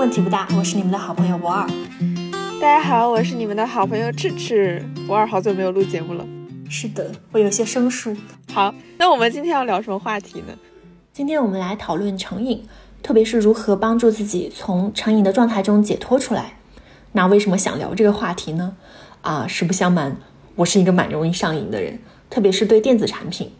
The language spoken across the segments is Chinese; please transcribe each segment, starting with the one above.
问题不大，我是你们的好朋友博二。大家好，我是你们的好朋友赤赤。博二好久没有录节目了。是的，我有些生疏。好，那我们今天要聊什么话题呢？今天我们来讨论成瘾，特别是如何帮助自己从成瘾的状态中解脱出来。那为什么想聊这个话题呢？啊，实不相瞒，我是一个蛮容易上瘾的人，特别是对电子产品。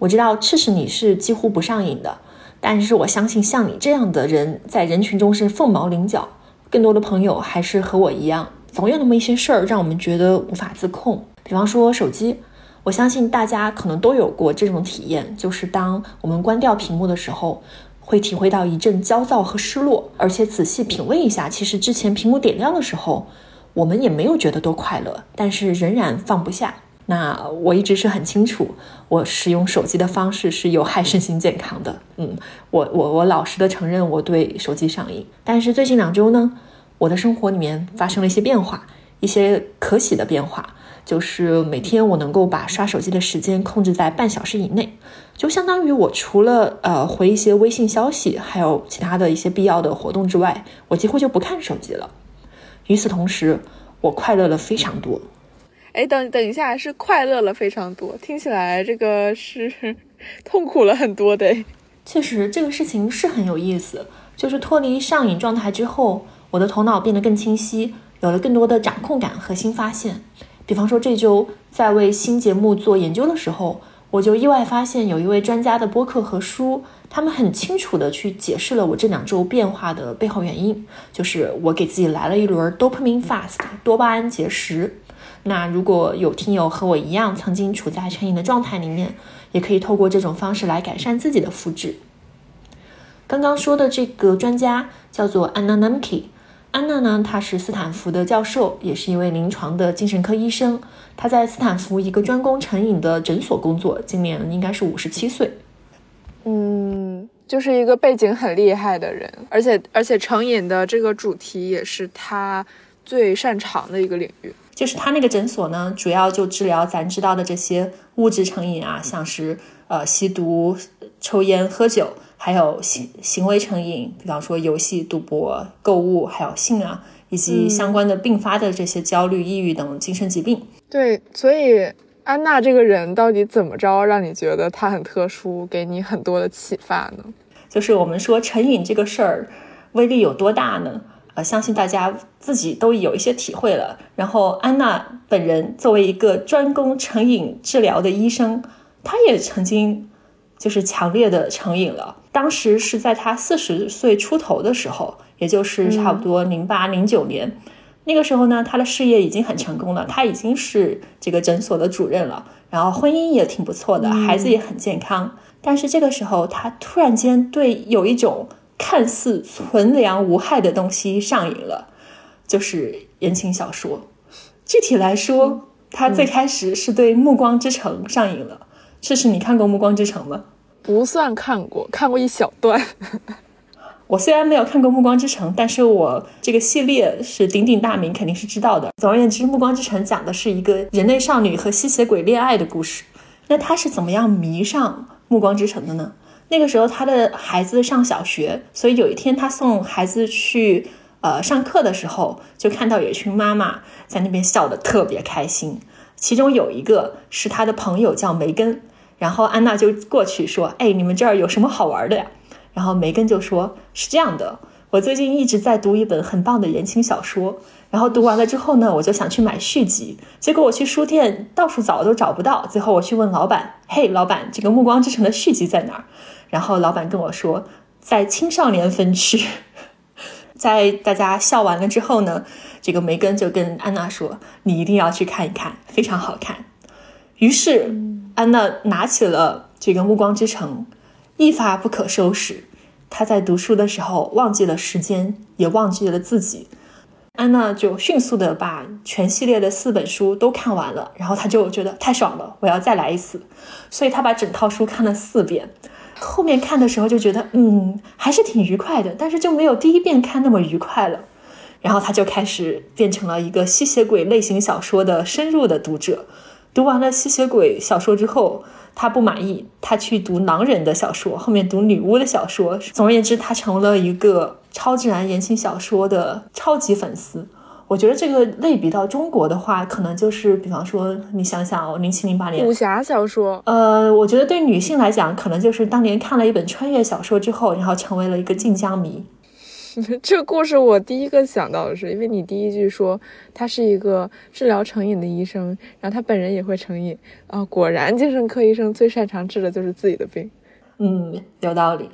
我知道赤赤你是几乎不上瘾的。但是我相信，像你这样的人在人群中是凤毛麟角。更多的朋友还是和我一样，总有那么一些事儿让我们觉得无法自控。比方说手机，我相信大家可能都有过这种体验，就是当我们关掉屏幕的时候，会体会到一阵焦躁和失落。而且仔细品味一下，其实之前屏幕点亮的时候，我们也没有觉得多快乐，但是仍然放不下。那我一直是很清楚，我使用手机的方式是有害身心健康的。嗯，我我我老实的承认我对手机上瘾。但是最近两周呢，我的生活里面发生了一些变化，一些可喜的变化，就是每天我能够把刷手机的时间控制在半小时以内，就相当于我除了呃回一些微信消息，还有其他的一些必要的活动之外，我几乎就不看手机了。与此同时，我快乐了非常多。哎，等等一下，是快乐了非常多，听起来这个是 痛苦了很多的。确实，这个事情是很有意思。就是脱离上瘾状态之后，我的头脑变得更清晰，有了更多的掌控感和新发现。比方说，这周在为新节目做研究的时候，我就意外发现有一位专家的播客和书，他们很清楚的去解释了我这两周变化的背后原因，就是我给自己来了一轮 dopamine fast，多巴胺节食。那如果有听友和我一样曾经处在成瘾的状态里面，也可以透过这种方式来改善自己的肤质。刚刚说的这个专家叫做 Anna Nemke，安娜呢，她是斯坦福的教授，也是一位临床的精神科医生。她在斯坦福一个专攻成瘾的诊所工作，今年应该是五十七岁。嗯，就是一个背景很厉害的人，而且而且成瘾的这个主题也是他最擅长的一个领域。就是他那个诊所呢，主要就治疗咱知道的这些物质成瘾啊，像是呃吸毒、抽烟、喝酒，还有行行为成瘾，比方说游戏、赌博、购物，还有性啊，以及相关的并发的这些焦虑、抑郁等精神疾病。对，所以安娜这个人到底怎么着，让你觉得她很特殊，给你很多的启发呢？就是我们说成瘾这个事儿，威力有多大呢？相信大家自己都有一些体会了。然后安娜本人作为一个专攻成瘾治疗的医生，她也曾经就是强烈的成瘾了。当时是在她四十岁出头的时候，也就是差不多零八零九年，那个时候呢，她的事业已经很成功了，她已经是这个诊所的主任了，然后婚姻也挺不错的，孩子也很健康。但是这个时候，她突然间对有一种。看似纯良无害的东西上瘾了，就是言情小说。具体来说，他最开始是对《暮光之城》上瘾了。这是你看过《暮光之城》吗？不算看过，看过一小段。我虽然没有看过《暮光之城》，但是我这个系列是鼎鼎大名，肯定是知道的。总而言之，《暮光之城》讲的是一个人类少女和吸血鬼恋爱的故事。那他是怎么样迷上《暮光之城》的呢？那个时候他的孩子上小学，所以有一天他送孩子去呃上课的时候，就看到有一群妈妈在那边笑得特别开心。其中有一个是他的朋友叫梅根，然后安娜就过去说：“哎，你们这儿有什么好玩的呀？”然后梅根就说：“是这样的，我最近一直在读一本很棒的言情小说，然后读完了之后呢，我就想去买续集，结果我去书店到处找都找不到，最后我去问老板：‘嘿，老板，这个《暮光之城》的续集在哪儿？’”然后老板跟我说，在青少年分区，在大家笑完了之后呢，这个梅根就跟安娜说：“你一定要去看一看，非常好看。”于是安娜拿起了这个《暮光之城》，一发不可收拾。她在读书的时候忘记了时间，也忘记了自己。安娜就迅速的把全系列的四本书都看完了，然后她就觉得太爽了，我要再来一次，所以她把整套书看了四遍。后面看的时候就觉得，嗯，还是挺愉快的，但是就没有第一遍看那么愉快了。然后他就开始变成了一个吸血鬼类型小说的深入的读者。读完了吸血鬼小说之后，他不满意，他去读狼人的小说，后面读女巫的小说。总而言之，他成了一个超自然言情小说的超级粉丝。我觉得这个类比到中国的话，可能就是比方说，你想想，零七零八年武侠小说，呃，我觉得对女性来讲，可能就是当年看了一本穿越小说之后，然后成为了一个晋江迷。这个故事我第一个想到的是，因为你第一句说他是一个治疗成瘾的医生，然后他本人也会成瘾啊，果然精神科医生最擅长治的就是自己的病。嗯，有道理。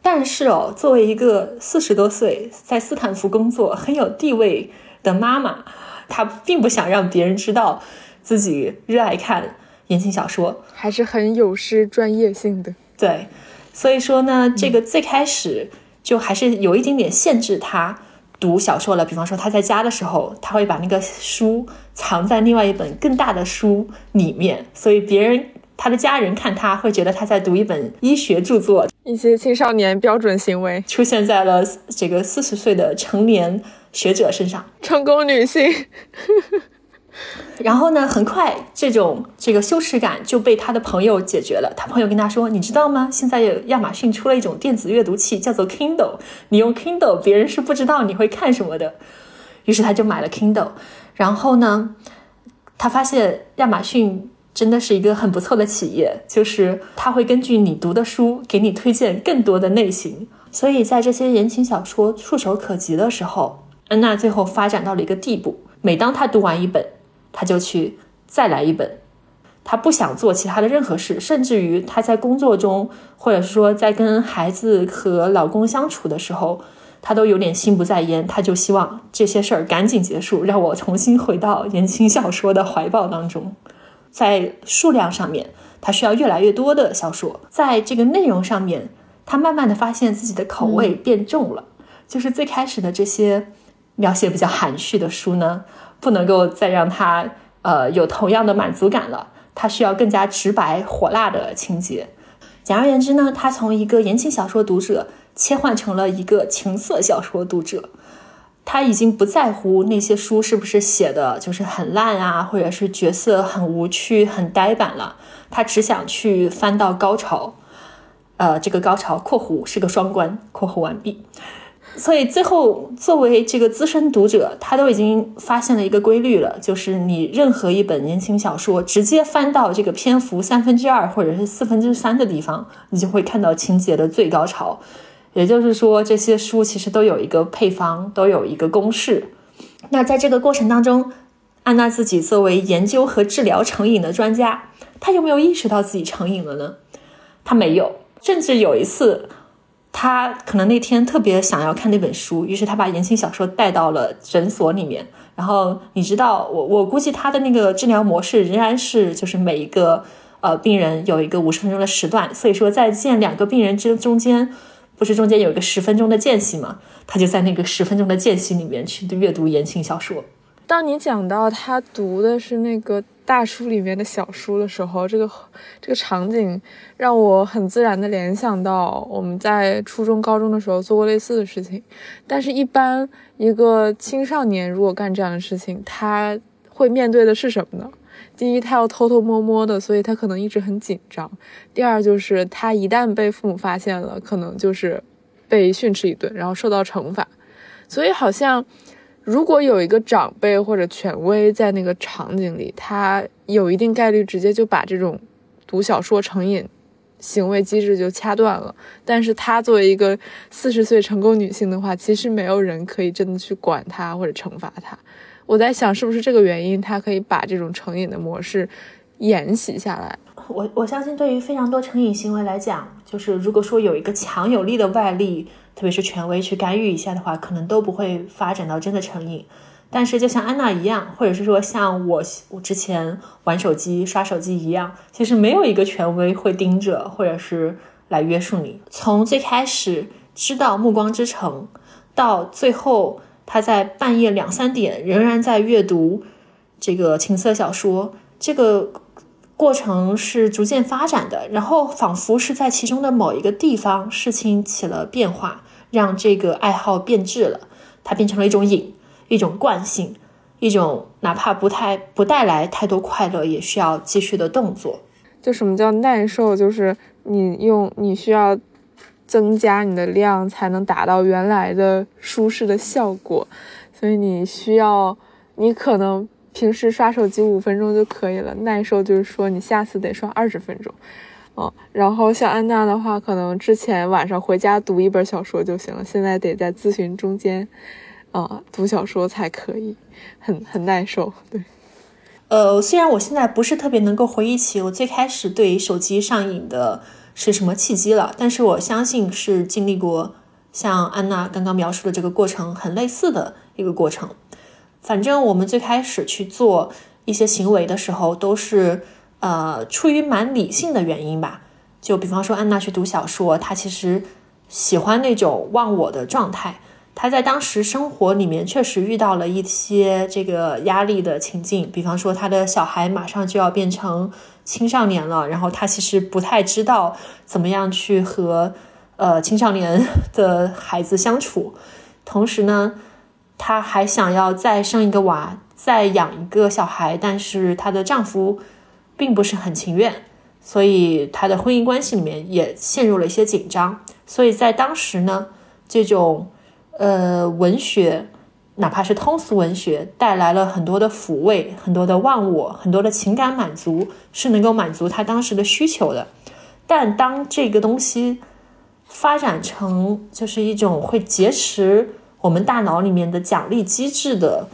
但是哦，作为一个四十多岁在斯坦福工作很有地位。的妈妈，她并不想让别人知道自己热爱看言情小说，还是很有失专业性的。对，所以说呢，这个最开始就还是有一点点限制他读小说了。比方说他在家的时候，他会把那个书藏在另外一本更大的书里面，所以别人他的家人看他会觉得他在读一本医学著作。一些青少年标准行为出现在了这个四十岁的成年。学者身上，成功女性。然后呢，很快这种这个羞耻感就被他的朋友解决了。他朋友跟他说：“你知道吗？现在有亚马逊出了一种电子阅读器，叫做 Kindle。你用 Kindle，别人是不知道你会看什么的。”于是他就买了 Kindle。然后呢，他发现亚马逊真的是一个很不错的企业，就是他会根据你读的书给你推荐更多的类型。所以在这些言情小说触手可及的时候，安娜最后发展到了一个地步，每当她读完一本，她就去再来一本。她不想做其他的任何事，甚至于她在工作中，或者说在跟孩子和老公相处的时候，她都有点心不在焉。她就希望这些事儿赶紧结束，让我重新回到言情小说的怀抱当中。在数量上面，她需要越来越多的小说；在这个内容上面，她慢慢的发现自己的口味变重了，就是最开始的这些。描写比较含蓄的书呢，不能够再让他呃有同样的满足感了。他需要更加直白火辣的情节。简而言之呢，他从一个言情小说读者切换成了一个情色小说读者。他已经不在乎那些书是不是写的就是很烂啊，或者是角色很无趣、很呆板了。他只想去翻到高潮。呃，这个高潮（括弧是个双关）（括弧完毕）。所以最后，作为这个资深读者，他都已经发现了一个规律了，就是你任何一本言情小说，直接翻到这个篇幅三分之二或者是四分之三的地方，你就会看到情节的最高潮。也就是说，这些书其实都有一个配方，都有一个公式。那在这个过程当中，安娜自己作为研究和治疗成瘾的专家，她有没有意识到自己成瘾了呢？她没有，甚至有一次。他可能那天特别想要看那本书，于是他把言情小说带到了诊所里面。然后你知道，我我估计他的那个治疗模式仍然是，就是每一个呃病人有一个五十分钟的时段，所以说在见两个病人之中间，不是中间有一个十分钟的间隙嘛？他就在那个十分钟的间隙里面去阅读言情小说。当你讲到他读的是那个。大书里面的小书的时候，这个这个场景让我很自然的联想到我们在初中、高中的时候做过类似的事情。但是，一般一个青少年如果干这样的事情，他会面对的是什么呢？第一，他要偷偷摸摸的，所以他可能一直很紧张；第二，就是他一旦被父母发现了，可能就是被训斥一顿，然后受到惩罚。所以，好像。如果有一个长辈或者权威在那个场景里，他有一定概率直接就把这种读小说成瘾行为机制就掐断了。但是他作为一个四十岁成功女性的话，其实没有人可以真的去管他或者惩罚他。我在想，是不是这个原因，他可以把这种成瘾的模式沿袭下来？我我相信，对于非常多成瘾行为来讲，就是如果说有一个强有力的外力。特别是权威去干预一下的话，可能都不会发展到真的成瘾。但是就像安娜一样，或者是说像我我之前玩手机刷手机一样，其实没有一个权威会盯着或者是来约束你。从最开始知道《暮光之城》，到最后他在半夜两三点仍然在阅读这个情色小说，这个过程是逐渐发展的。然后仿佛是在其中的某一个地方，事情起了变化。让这个爱好变质了，它变成了一种瘾，一种惯性，一种哪怕不太不带来太多快乐，也需要继续的动作。就什么叫耐受？就是你用你需要增加你的量，才能达到原来的舒适的效果。所以你需要，你可能平时刷手机五分钟就可以了，耐受就是说你下次得刷二十分钟。嗯，然后像安娜的话，可能之前晚上回家读一本小说就行了，现在得在咨询中间，啊，读小说才可以，很很耐受。对，呃，虽然我现在不是特别能够回忆起我最开始对手机上瘾的是什么契机了，但是我相信是经历过像安娜刚刚描述的这个过程很类似的一个过程。反正我们最开始去做一些行为的时候，都是。呃，出于蛮理性的原因吧，就比方说安娜去读小说，她其实喜欢那种忘我的状态。她在当时生活里面确实遇到了一些这个压力的情境，比方说她的小孩马上就要变成青少年了，然后她其实不太知道怎么样去和呃青少年的孩子相处。同时呢，她还想要再生一个娃，再养一个小孩，但是她的丈夫。并不是很情愿，所以他的婚姻关系里面也陷入了一些紧张。所以在当时呢，这种呃文学，哪怕是通俗文学，带来了很多的抚慰、很多的忘我、很多的情感满足，是能够满足他当时的需求的。但当这个东西发展成就是一种会劫持我们大脑里面的奖励机制的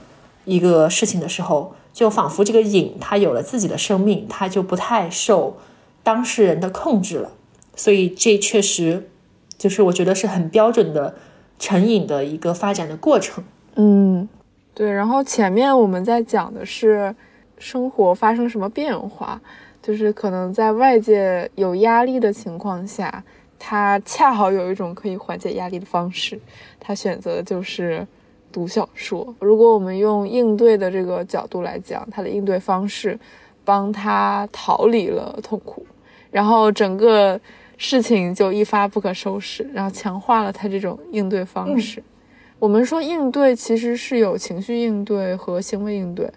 一个事情的时候，就仿佛这个瘾，它有了自己的生命，它就不太受当事人的控制了。所以这确实就是我觉得是很标准的成瘾的一个发展的过程。嗯，对。然后前面我们在讲的是生活发生什么变化，就是可能在外界有压力的情况下，他恰好有一种可以缓解压力的方式，他选择就是。读小说，如果我们用应对的这个角度来讲，他的应对方式，帮他逃离了痛苦，然后整个事情就一发不可收拾，然后强化了他这种应对方式。我们说应对其实是有情绪应对和行为应对，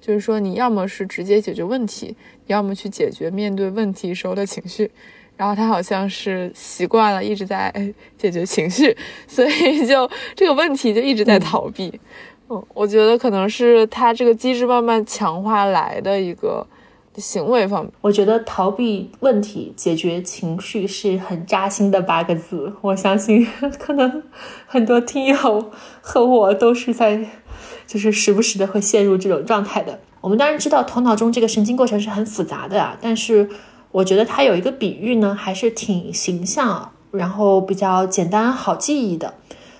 就是说你要么是直接解决问题，要么去解决面对问题时候的情绪。然后他好像是习惯了一直在解决情绪，所以就这个问题就一直在逃避。嗯，我觉得可能是他这个机制慢慢强化来的一个行为方面。我觉得逃避问题、解决情绪是很扎心的八个字。我相信可能很多听友和我都是在，就是时不时的会陷入这种状态的。我们当然知道头脑中这个神经过程是很复杂的啊，但是。我觉得他有一个比喻呢，还是挺形象，然后比较简单好记忆的。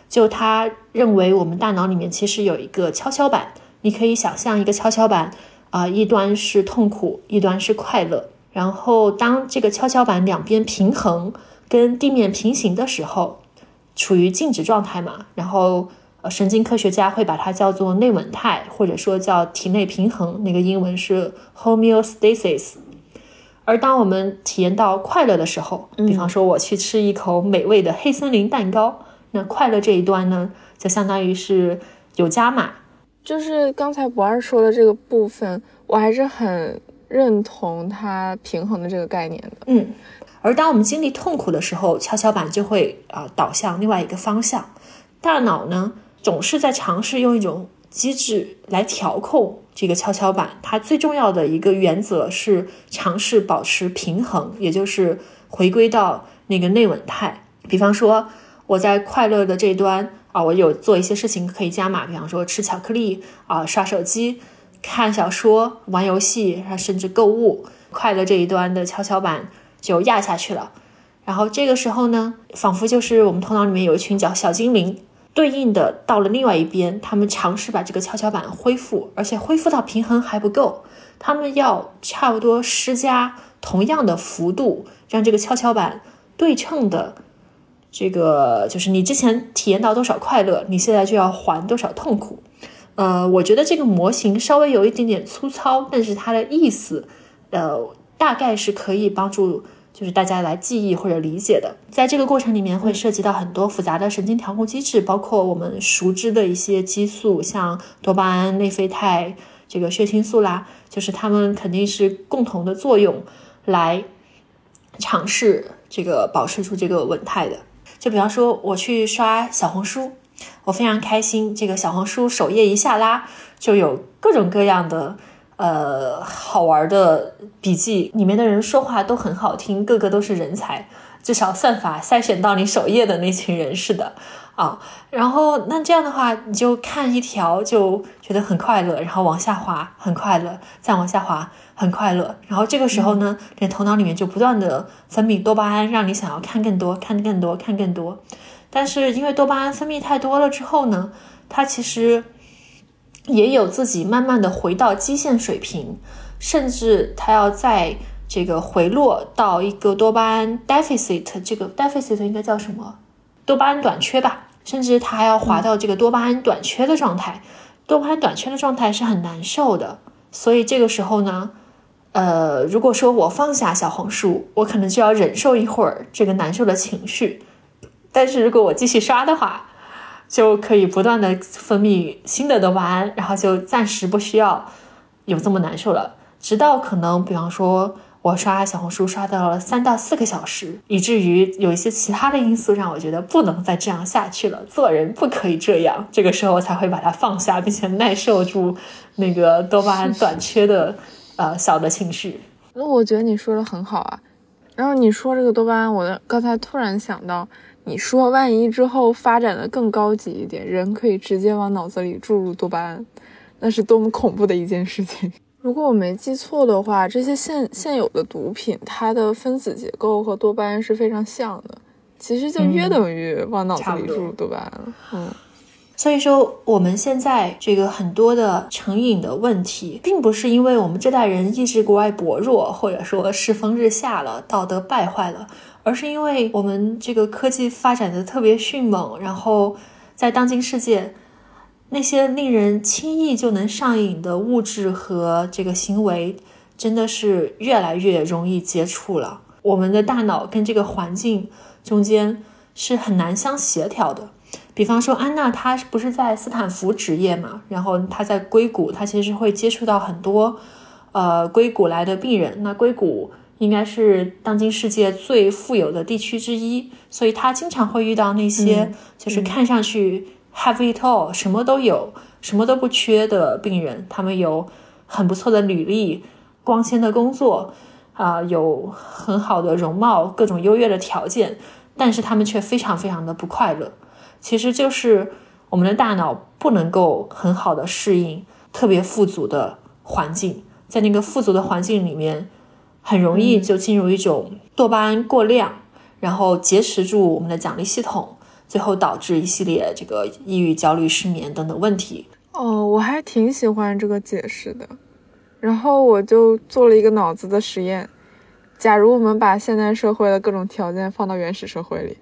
就他认为我们大脑里面其实有一个跷跷板，你可以想象一个跷跷板，啊，一端是痛苦，一端是快乐。然后当这个跷跷板两边平衡，跟地面平行的时候，处于静止状态嘛。然后呃，神经科学家会把它叫做内稳态，或者说叫体内平衡，那个英文是 homeostasis。而当我们体验到快乐的时候，比方说我去吃一口美味的黑森林蛋糕，那快乐这一端呢，就相当于是有加码。就是刚才不二说的这个部分，我还是很认同它平衡的这个概念的。嗯，而当我们经历痛苦的时候，跷跷板就会啊倒向另外一个方向。大脑呢，总是在尝试用一种机制来调控。这个跷跷板，它最重要的一个原则是尝试保持平衡，也就是回归到那个内稳态。比方说，我在快乐的这端啊，我有做一些事情可以加码，比方说吃巧克力啊、刷手机、看小说、玩游戏，甚至购物。快乐这一端的跷跷板就压下去了。然后这个时候呢，仿佛就是我们头脑里面有一群叫小精灵。对应的到了另外一边，他们尝试把这个跷跷板恢复，而且恢复到平衡还不够，他们要差不多施加同样的幅度，让这个跷跷板对称的，这个就是你之前体验到多少快乐，你现在就要还多少痛苦。呃，我觉得这个模型稍微有一点点粗糙，但是它的意思，呃，大概是可以帮助。就是大家来记忆或者理解的，在这个过程里面会涉及到很多复杂的神经调控机制，包括我们熟知的一些激素，像多巴胺、内啡肽、这个血清素啦，就是它们肯定是共同的作用来尝试这个保持住这个稳态的。就比方说我去刷小红书，我非常开心，这个小红书首页一下拉，就有各种各样的呃好玩的笔记，里面的人说话都很好听，个个都是人才，至少算法筛选到你首页的那群人似的。啊，然后那这样的话，你就看一条就觉得很快乐，然后往下滑很快乐，再往下滑很快乐，然后这个时候呢，你头脑里面就不断的分泌多巴胺，让你想要看更多、看更多、看更多。但是因为多巴胺分泌太多了之后呢，它其实也有自己慢慢的回到基线水平，甚至它要在这个回落到一个多巴胺 deficit，这个 deficit 应该叫什么？多巴胺短缺吧。甚至它还要滑到这个多巴胺短缺的状态，多巴胺短缺的状态是很难受的。所以这个时候呢，呃，如果说我放下小红书，我可能就要忍受一会儿这个难受的情绪。但是如果我继续刷的话，就可以不断的分泌新的多巴胺，然后就暂时不需要有这么难受了，直到可能比方说。我刷小红书刷到了三到四个小时，以至于有一些其他的因素让我觉得不能再这样下去了。做人不可以这样，这个时候我才会把它放下，并且耐受住那个多巴胺短缺的呃小的情绪。那我觉得你说的很好啊。然后你说这个多巴胺，我刚才突然想到，你说万一之后发展的更高级一点，人可以直接往脑子里注入多巴胺，那是多么恐怖的一件事情。如果我没记错的话，这些现现有的毒品，它的分子结构和多巴胺是非常像的，其实就约等于往脑子里注入多巴胺了。嗯，所以说我们现在这个很多的成瘾的问题，并不是因为我们这代人意志国外薄弱，或者说世风日下了，道德败坏了，而是因为我们这个科技发展的特别迅猛，然后在当今世界。那些令人轻易就能上瘾的物质和这个行为，真的是越来越容易接触了。我们的大脑跟这个环境中间是很难相协调的。比方说，安娜她不是在斯坦福职业嘛，然后她在硅谷，她其实会接触到很多，呃，硅谷来的病人。那硅谷应该是当今世界最富有的地区之一，所以他经常会遇到那些就是看上去。Have it all，什么都有，什么都不缺的病人，他们有很不错的履历，光鲜的工作，啊，有很好的容貌，各种优越的条件，但是他们却非常非常的不快乐。其实就是我们的大脑不能够很好的适应特别富足的环境，在那个富足的环境里面，很容易就进入一种多巴胺过量，然后劫持住我们的奖励系统。最后导致一系列这个抑郁、焦虑、失眠等等问题。哦，我还挺喜欢这个解释的。然后我就做了一个脑子的实验：假如我们把现代社会的各种条件放到原始社会里，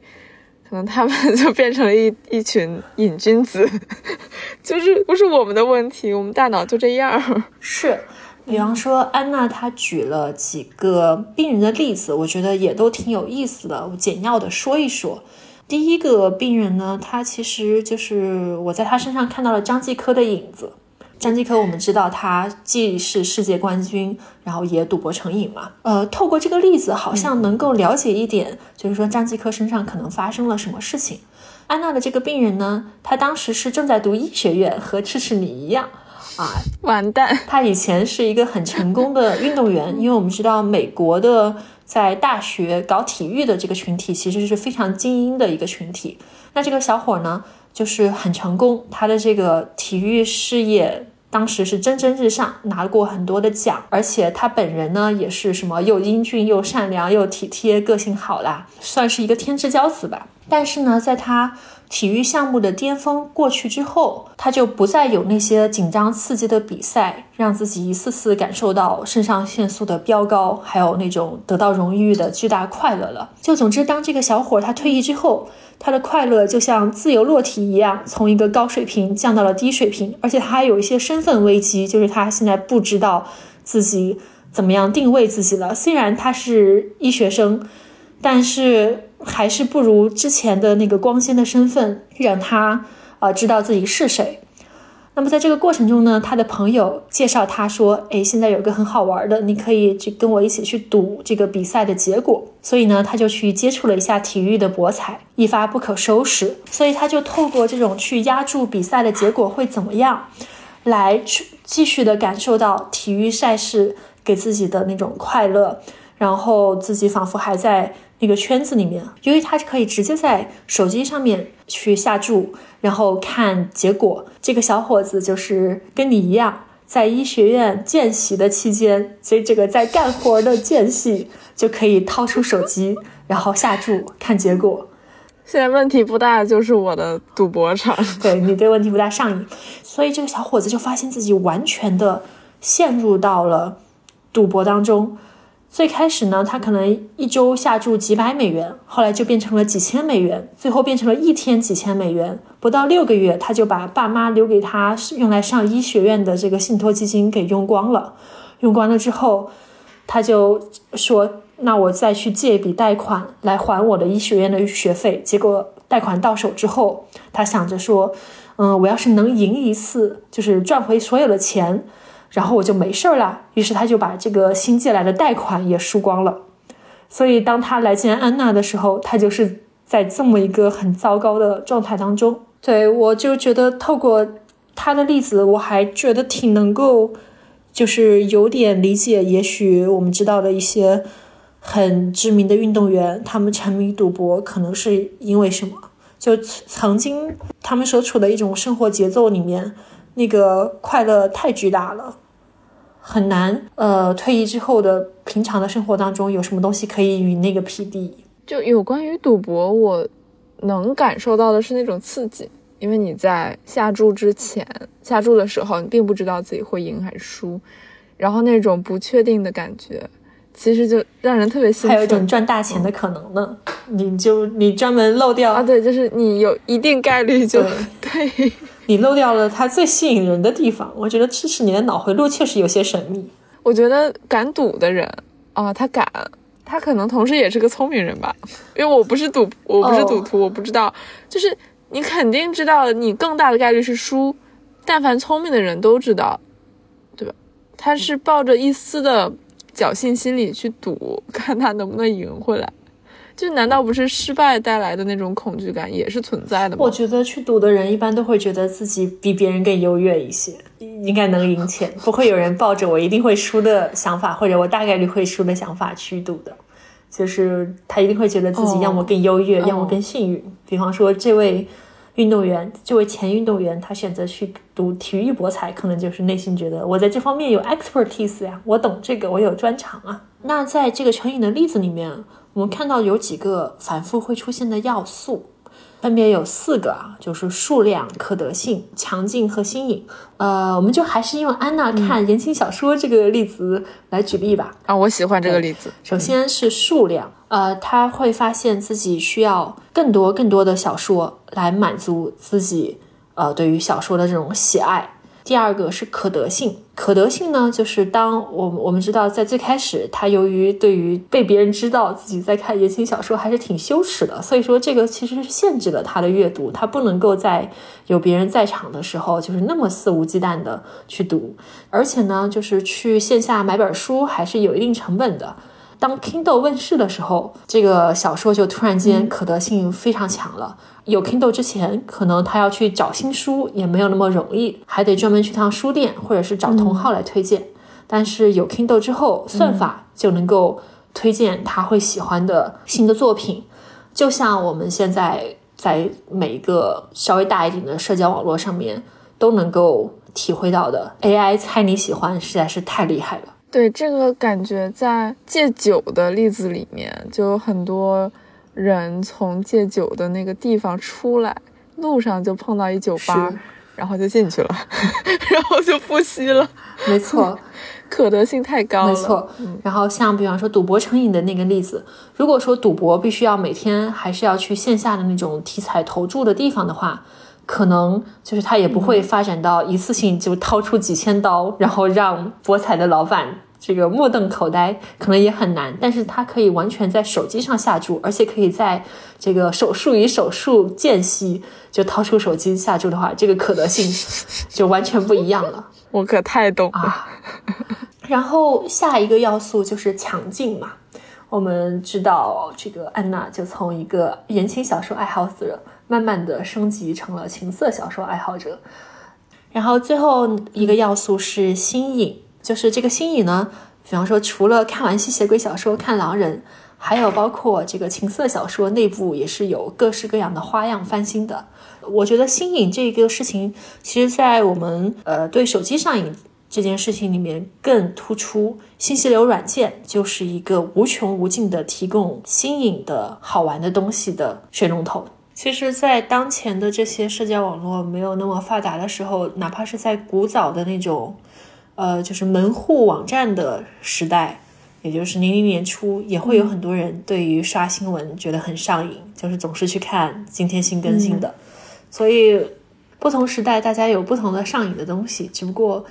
可能他们 就变成了一一群瘾君子，就是不是我们的问题，我们大脑就这样。是，比方说安娜她举了几个病人的例子，我觉得也都挺有意思的，我简要的说一说。第一个病人呢，他其实就是我在他身上看到了张继科的影子。张继科，我们知道他既是世界冠军，然后也赌博成瘾嘛。呃，透过这个例子，好像能够了解一点，就是说张继科身上可能发生了什么事情。安娜的这个病人呢，他当时是正在读医学院，和赤赤你一样啊，完蛋。他以前是一个很成功的运动员，因为我们知道美国的。在大学搞体育的这个群体其实是非常精英的一个群体。那这个小伙呢，就是很成功，他的这个体育事业当时是蒸蒸日上，拿过很多的奖。而且他本人呢，也是什么又英俊又善良又体贴，个性好啦，算是一个天之骄子吧。但是呢，在他体育项目的巅峰过去之后，他就不再有那些紧张刺激的比赛，让自己一次次感受到肾上腺素的飙高，还有那种得到荣誉的巨大快乐了。就总之，当这个小伙他退役之后，他的快乐就像自由落体一样，从一个高水平降到了低水平，而且他还有一些身份危机，就是他现在不知道自己怎么样定位自己了。虽然他是医学生，但是。还是不如之前的那个光鲜的身份让他啊知道自己是谁。那么在这个过程中呢，他的朋友介绍他说：“哎，现在有个很好玩的，你可以去跟我一起去赌这个比赛的结果。”所以呢，他就去接触了一下体育的博彩，一发不可收拾。所以他就透过这种去压注比赛的结果会怎么样，来去继续的感受到体育赛事给自己的那种快乐，然后自己仿佛还在。那个圈子里面，由于他可以直接在手机上面去下注，然后看结果。这个小伙子就是跟你一样，在医学院见习的期间，所以这个在干活的间隙就可以掏出手机，然后下注看结果。现在问题不大，就是我的赌博场，对你对问题不大上瘾，所以这个小伙子就发现自己完全的陷入到了赌博当中。最开始呢，他可能一周下注几百美元，后来就变成了几千美元，最后变成了一天几千美元。不到六个月，他就把爸妈留给他用来上医学院的这个信托基金给用光了。用光了之后，他就说：“那我再去借一笔贷款来还我的医学院的学费。”结果贷款到手之后，他想着说：“嗯，我要是能赢一次，就是赚回所有的钱。”然后我就没事儿了，于是他就把这个新借来的贷款也输光了。所以当他来见安娜的时候，他就是在这么一个很糟糕的状态当中。对我就觉得透过他的例子，我还觉得挺能够，就是有点理解。也许我们知道的一些很知名的运动员，他们沉迷赌博，可能是因为什么？就曾经他们所处的一种生活节奏里面。那个快乐太巨大了，很难。呃，退役之后的平常的生活当中，有什么东西可以与那个匹敌？就有关于赌博，我能感受到的是那种刺激，因为你在下注之前，下注的时候，你并不知道自己会赢还是输，然后那种不确定的感觉，其实就让人特别兴奋。还有一种赚大钱的可能呢，你就你专门漏掉啊？对，就是你有一定概率就对。你漏掉了它最吸引人的地方，我觉得支持你的脑回路确实有些神秘。我觉得敢赌的人啊，他敢，他可能同时也是个聪明人吧。因为我不是赌，我不是赌徒，我不知道。就是你肯定知道，你更大的概率是输。但凡聪明的人都知道，对吧？他是抱着一丝的侥幸心理去赌，看他能不能赢回来。就难道不是失败带来的那种恐惧感也是存在的吗？我觉得去赌的人一般都会觉得自己比别人更优越一些，应该能赢钱，不会有人抱着我一定会输的想法或者我大概率会输的想法去赌的。就是他一定会觉得自己要么更优越，要么更幸运。比方说这位运动员，这位前运动员，他选择去赌体育博彩，可能就是内心觉得我在这方面有 expertise 呀，我懂这个，我有专长啊。那在这个成瘾的例子里面。我们看到有几个反复会出现的要素，分别有四个啊，就是数量、可得性、强劲和新颖。呃，我们就还是用安娜看言情小说这个例子来举例吧。啊，我喜欢这个例子。首先是数量，呃，他会发现自己需要更多更多的小说来满足自己，呃，对于小说的这种喜爱。第二个是可得性，可得性呢，就是当我们我们知道，在最开始，他由于对于被别人知道自己在看言情小说还是挺羞耻的，所以说这个其实是限制了他的阅读，他不能够在有别人在场的时候，就是那么肆无忌惮的去读，而且呢，就是去线下买本书还是有一定成本的。当 Kindle 问世的时候，这个小说就突然间可得性非常强了。有 Kindle 之前，可能他要去找新书也没有那么容易，还得专门去趟书店，或者是找同号来推荐。但是有 Kindle 之后，算法就能够推荐他会喜欢的新的作品。就像我们现在在每一个稍微大一点的社交网络上面都能够体会到的，AI 猜你喜欢实在是太厉害了。对这个感觉，在戒酒的例子里面，就有很多。人从戒酒的那个地方出来，路上就碰到一酒吧，然后就进去了，然后就复吸了。没错，可得性太高了。没错，然后像比方说赌博成瘾的那个例子，如果说赌博必须要每天还是要去线下的那种体彩投注的地方的话。可能就是他也不会发展到一次性就掏出几千刀，然后让博彩的老板这个目瞪口呆，可能也很难。但是它可以完全在手机上下注，而且可以在这个手术与手术间隙就掏出手机下注的话，这个可得性 就完全不一样了。我可太懂了。啊，然后下一个要素就是强劲嘛。我们知道，这个安娜就从一个言情小说爱好者，慢慢的升级成了情色小说爱好者。然后最后一个要素是新颖，就是这个新颖呢，比方说除了看完吸血鬼小说、看狼人，还有包括这个情色小说内部也是有各式各样的花样翻新的。我觉得新颖这个事情，其实在我们呃对手机上瘾这件事情里面更突出。信息流软件就是一个无穷无尽的提供新颖的好玩的东西的水龙头。其实，在当前的这些社交网络没有那么发达的时候，哪怕是在古早的那种，呃，就是门户网站的时代，也就是零零年初，也会有很多人对于刷新闻觉得很上瘾，就是总是去看今天新更新的。所以，不同时代大家有不同的上瘾的东西，只不过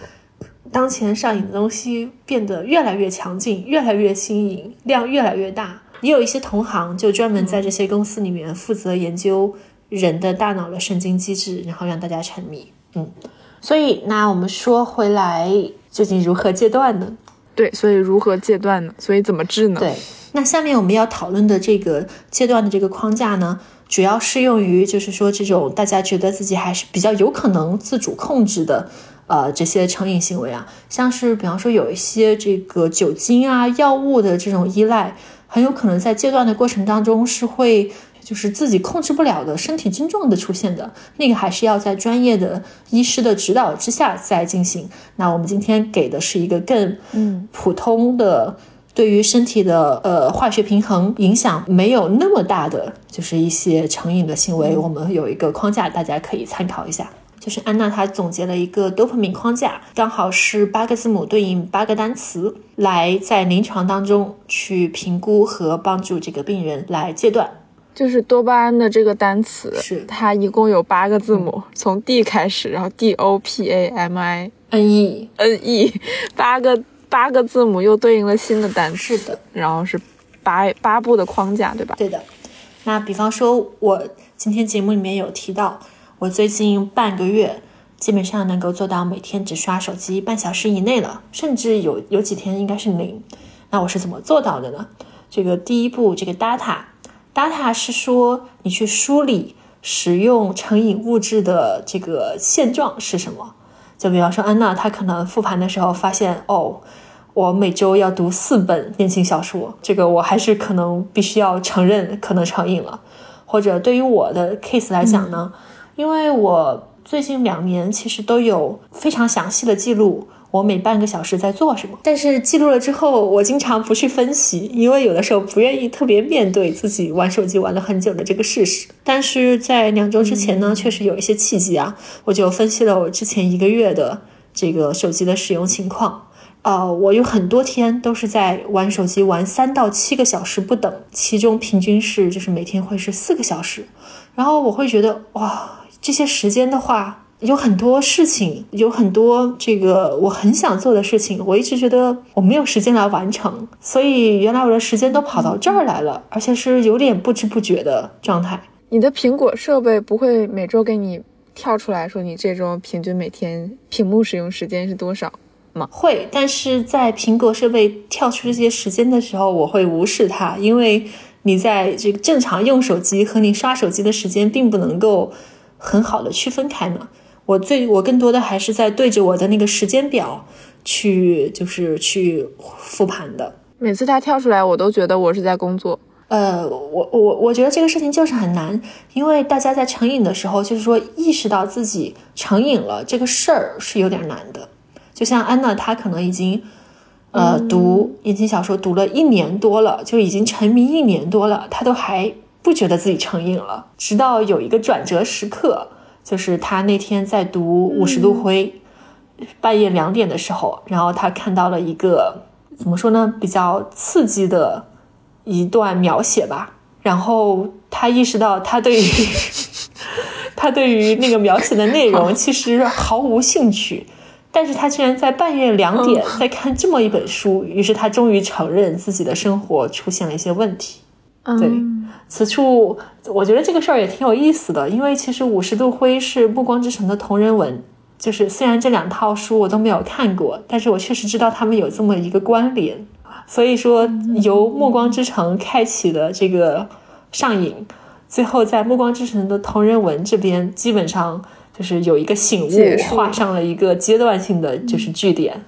当前上瘾的东西变得越来越强劲，越来越新颖，量越来越大。也有一些同行就专门在这些公司里面负责研究人的大脑的神经机制，然后让大家沉迷。嗯，所以那我们说回来，究竟如何戒断呢？对，所以如何戒断呢？所以怎么治呢？对，那下面我们要讨论的这个戒断的这个框架呢，主要适用于就是说这种大家觉得自己还是比较有可能自主控制的，呃，这些成瘾行为啊，像是比方说有一些这个酒精啊、药物的这种依赖。很有可能在戒断的过程当中是会就是自己控制不了的身体症状的出现的，那个还是要在专业的医师的指导之下再进行。那我们今天给的是一个更嗯普通的，对于身体的呃化学平衡影响没有那么大的，就是一些成瘾的行为，我们有一个框架，大家可以参考一下。就是安娜她总结了一个 dopamine 框架，刚好是八个字母对应八个单词，来在临床当中去评估和帮助这个病人来戒断。就是多巴胺的这个单词，是它一共有八个字母，从 D 开始，然后 D O P A M I N E N E，八个八个字母又对应了新的单词，是的，然后是八八步的框架，对吧？对的。那比方说，我今天节目里面有提到。我最近半个月基本上能够做到每天只刷手机半小时以内了，甚至有有几天应该是零。那我是怎么做到的呢？这个第一步，这个 data，data 是说你去梳理使用成瘾物质的这个现状是什么。就比方说安娜，她可能复盘的时候发现，哦，我每周要读四本言情小说，这个我还是可能必须要承认可能成瘾了。或者对于我的 case 来讲呢？因为我最近两年其实都有非常详细的记录，我每半个小时在做什么。但是记录了之后，我经常不去分析，因为有的时候不愿意特别面对自己玩手机玩了很久的这个事实。但是在两周之前呢，确实有一些契机啊，我就分析了我之前一个月的这个手机的使用情况。呃，我有很多天都是在玩手机，玩三到七个小时不等，其中平均是就是每天会是四个小时。然后我会觉得哇。这些时间的话，有很多事情，有很多这个我很想做的事情，我一直觉得我没有时间来完成，所以原来我的时间都跑到这儿来了，而且是有点不知不觉的状态。你的苹果设备不会每周给你跳出来说你这周平均每天屏幕使用时间是多少吗？会，但是在苹果设备跳出这些时间的时候，我会无视它，因为你在这个正常用手机和你刷手机的时间并不能够。很好的区分开呢。我最我更多的还是在对着我的那个时间表去，就是去复盘的。每次他跳出来，我都觉得我是在工作。呃，我我我觉得这个事情就是很难，因为大家在成瘾的时候，就是说意识到自己成瘾了这个事儿是有点难的。就像安娜，她可能已经呃读言情小说读了一年多了，就已经沉迷一年多了，她都还。不觉得自己成瘾了，直到有一个转折时刻，就是他那天在读《五十度灰》，半夜两点的时候，然后他看到了一个怎么说呢，比较刺激的一段描写吧，然后他意识到他对于 他对于那个描写的内容 其实毫无兴趣，但是他竟然在半夜两点在看这么一本书，于是他终于承认自己的生活出现了一些问题。对，此处我觉得这个事儿也挺有意思的，因为其实《五十度灰》是《暮光之城》的同人文，就是虽然这两套书我都没有看过，但是我确实知道他们有这么一个关联。所以说，由《暮光之城》开启的这个上瘾，最后在《暮光之城》的同人文这边，基本上就是有一个醒悟，画上了一个阶段性的就是句点，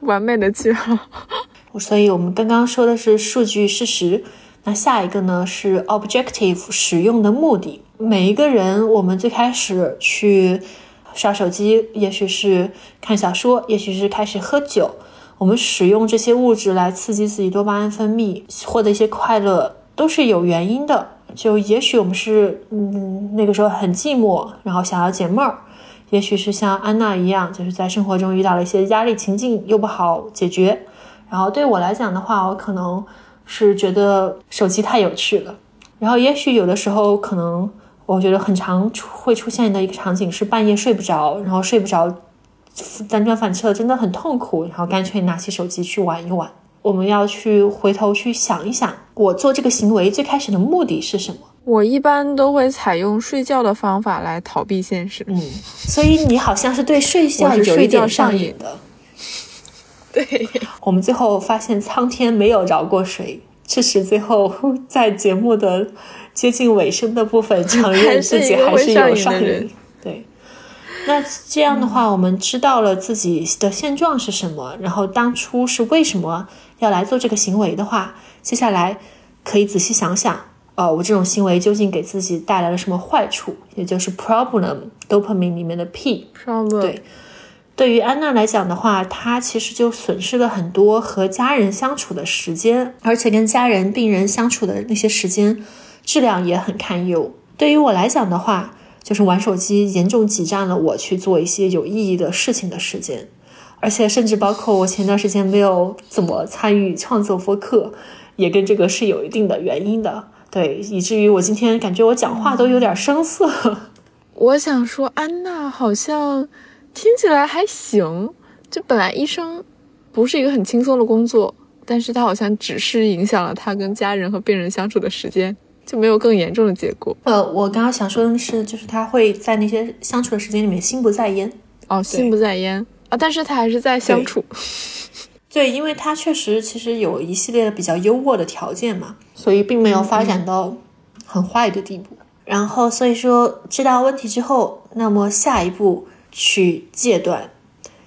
完美的句号。所以我们刚刚说的是数据事实。那下一个呢是 objective 使用的目的。每一个人，我们最开始去刷手机，也许是看小说，也许是开始喝酒。我们使用这些物质来刺激自己多巴胺分泌，获得一些快乐，都是有原因的。就也许我们是，嗯，那个时候很寂寞，然后想要解闷儿；也许是像安娜一样，就是在生活中遇到了一些压力情境，又不好解决。然后对我来讲的话，我可能。是觉得手机太有趣了，然后也许有的时候可能我觉得很常会出现的一个场景是半夜睡不着，然后睡不着，辗转反侧真的很痛苦，然后干脆拿起手机去玩一玩。我们要去回头去想一想，我做这个行为最开始的目的是什么？我一般都会采用睡觉的方法来逃避现实。嗯，所以你好像是对睡觉有一点上瘾的。对 我们最后发现苍天没有饶过谁，这是最后在节目的接近尾声的部分承认自己还是有上瘾。对，那这样的话，我们知道了自己的现状是什么，然后当初是为什么要来做这个行为的话，接下来可以仔细想想，呃，我这种行为究竟给自己带来了什么坏处，也就是 problem dopamine 里面的 P。对。对于安娜来讲的话，她其实就损失了很多和家人相处的时间，而且跟家人、病人相处的那些时间质量也很堪忧。对于我来讲的话，就是玩手机严重挤占了我去做一些有意义的事情的时间，而且甚至包括我前段时间没有怎么参与创作播客，也跟这个是有一定的原因的。对，以至于我今天感觉我讲话都有点生涩。我想说，安娜好像。听起来还行，就本来医生不是一个很轻松的工作，但是他好像只是影响了他跟家人和病人相处的时间，就没有更严重的结果。呃，我刚刚想说的是，就是他会在那些相处的时间里面心不在焉。哦，心不在焉啊，但是他还是在相处。对，因为他确实其实有一系列的比较优渥的条件嘛，所以并没有发展到很坏的地步。然后，所以说知道问题之后，那么下一步。去戒断，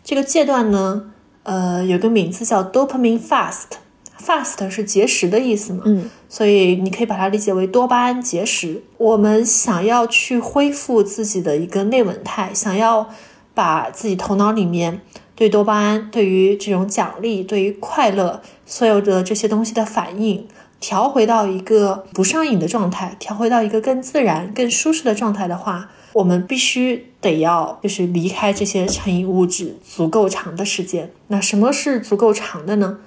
这个戒断呢，呃，有个名字叫 dopamine fast，fast 是节食的意思嘛，嗯，所以你可以把它理解为多巴胺节食。我们想要去恢复自己的一个内稳态，想要把自己头脑里面对多巴胺、对于这种奖励、对于快乐所有的这些东西的反应调回到一个不上瘾的状态，调回到一个更自然、更舒适的状态的话。我们必须得要就是离开这些成瘾物质足够长的时间。那什么是足够长的呢？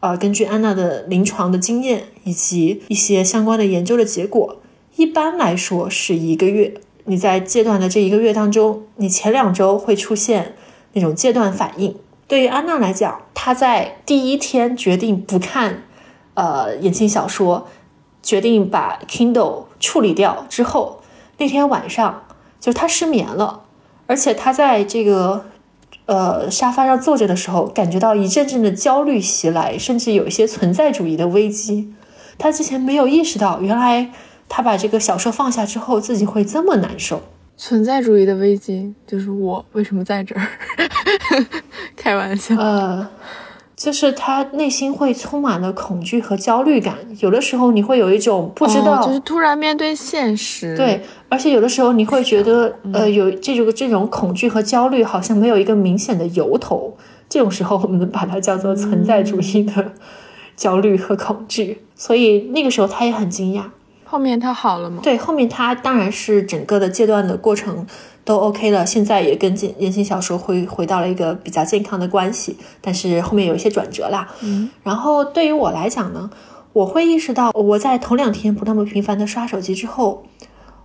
呃，根据安娜的临床的经验以及一些相关的研究的结果，一般来说是一个月。你在戒断的这一个月当中，你前两周会出现那种戒断反应。对于安娜来讲，她在第一天决定不看呃言情小说，决定把 Kindle 处理掉之后，那天晚上。就他失眠了，而且他在这个呃沙发上坐着的时候，感觉到一阵阵的焦虑袭来，甚至有一些存在主义的危机。他之前没有意识到，原来他把这个小说放下之后，自己会这么难受。存在主义的危机就是我为什么在这儿？开玩笑。呃。就是他内心会充满了恐惧和焦虑感，有的时候你会有一种不知道，就是突然面对现实。对，而且有的时候你会觉得，呃，有这种这种恐惧和焦虑好像没有一个明显的由头，这种时候我们把它叫做存在主义的 焦虑和恐惧。所以那个时候他也很惊讶。后面他好了吗？对，后面他当然是整个的阶段的过程。都 OK 了，现在也跟言言情小说回回到了一个比较健康的关系，但是后面有一些转折啦。嗯，然后对于我来讲呢，我会意识到我在头两天不那么频繁的刷手机之后，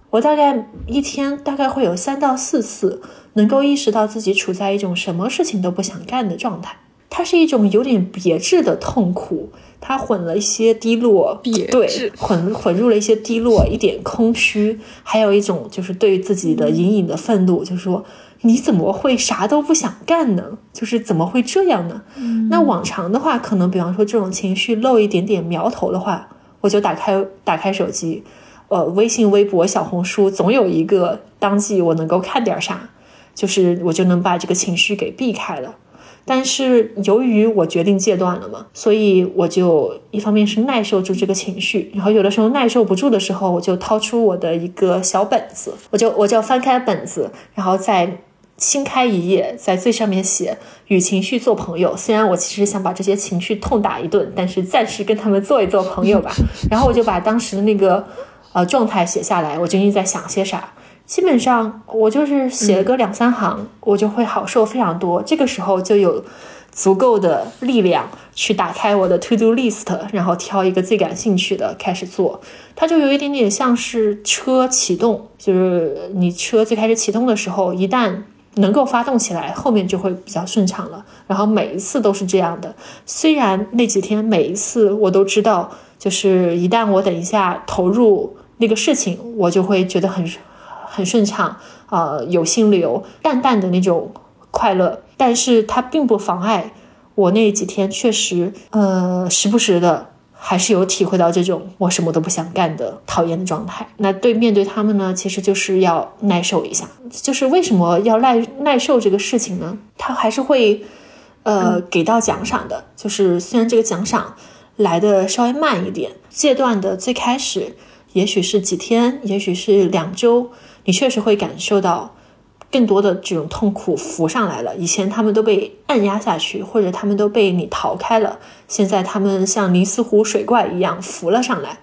我大概一天大概会有三到四次能够意识到自己处在一种什么事情都不想干的状态。它是一种有点别致的痛苦，它混了一些低落，别对，混混入了一些低落，一点空虚，还有一种就是对于自己的隐隐的愤怒，就是说你怎么会啥都不想干呢？就是怎么会这样呢？那往常的话，可能比方说这种情绪露一点点苗头的话，我就打开打开手机，呃，微信、微博、小红书，总有一个当季我能够看点啥，就是我就能把这个情绪给避开了。但是由于我决定戒断了嘛，所以我就一方面是耐受住这个情绪，然后有的时候耐受不住的时候，我就掏出我的一个小本子，我就我就翻开本子，然后再新开一页，在最上面写“与情绪做朋友”。虽然我其实想把这些情绪痛打一顿，但是暂时跟他们做一做朋友吧。然后我就把当时的那个呃状态写下来，我究竟在想些啥。基本上我就是写了个两三行，我就会好受非常多。这个时候就有足够的力量去打开我的 to do list，然后挑一个最感兴趣的开始做。它就有一点点像是车启动，就是你车最开始启动的时候，一旦能够发动起来，后面就会比较顺畅了。然后每一次都是这样的，虽然那几天每一次我都知道，就是一旦我等一下投入那个事情，我就会觉得很。很顺畅，呃，有心流，淡淡的那种快乐，但是它并不妨碍我那几天确实，呃，时不时的还是有体会到这种我什么都不想干的讨厌的状态。那对面对他们呢，其实就是要耐受一下。就是为什么要耐耐受这个事情呢？他还是会，呃，给到奖赏的。就是虽然这个奖赏来的稍微慢一点，阶段的最开始，也许是几天，也许是两周。你确实会感受到更多的这种痛苦浮上来了。以前他们都被按压下去，或者他们都被你逃开了，现在他们像尼斯湖水怪一样浮了上来。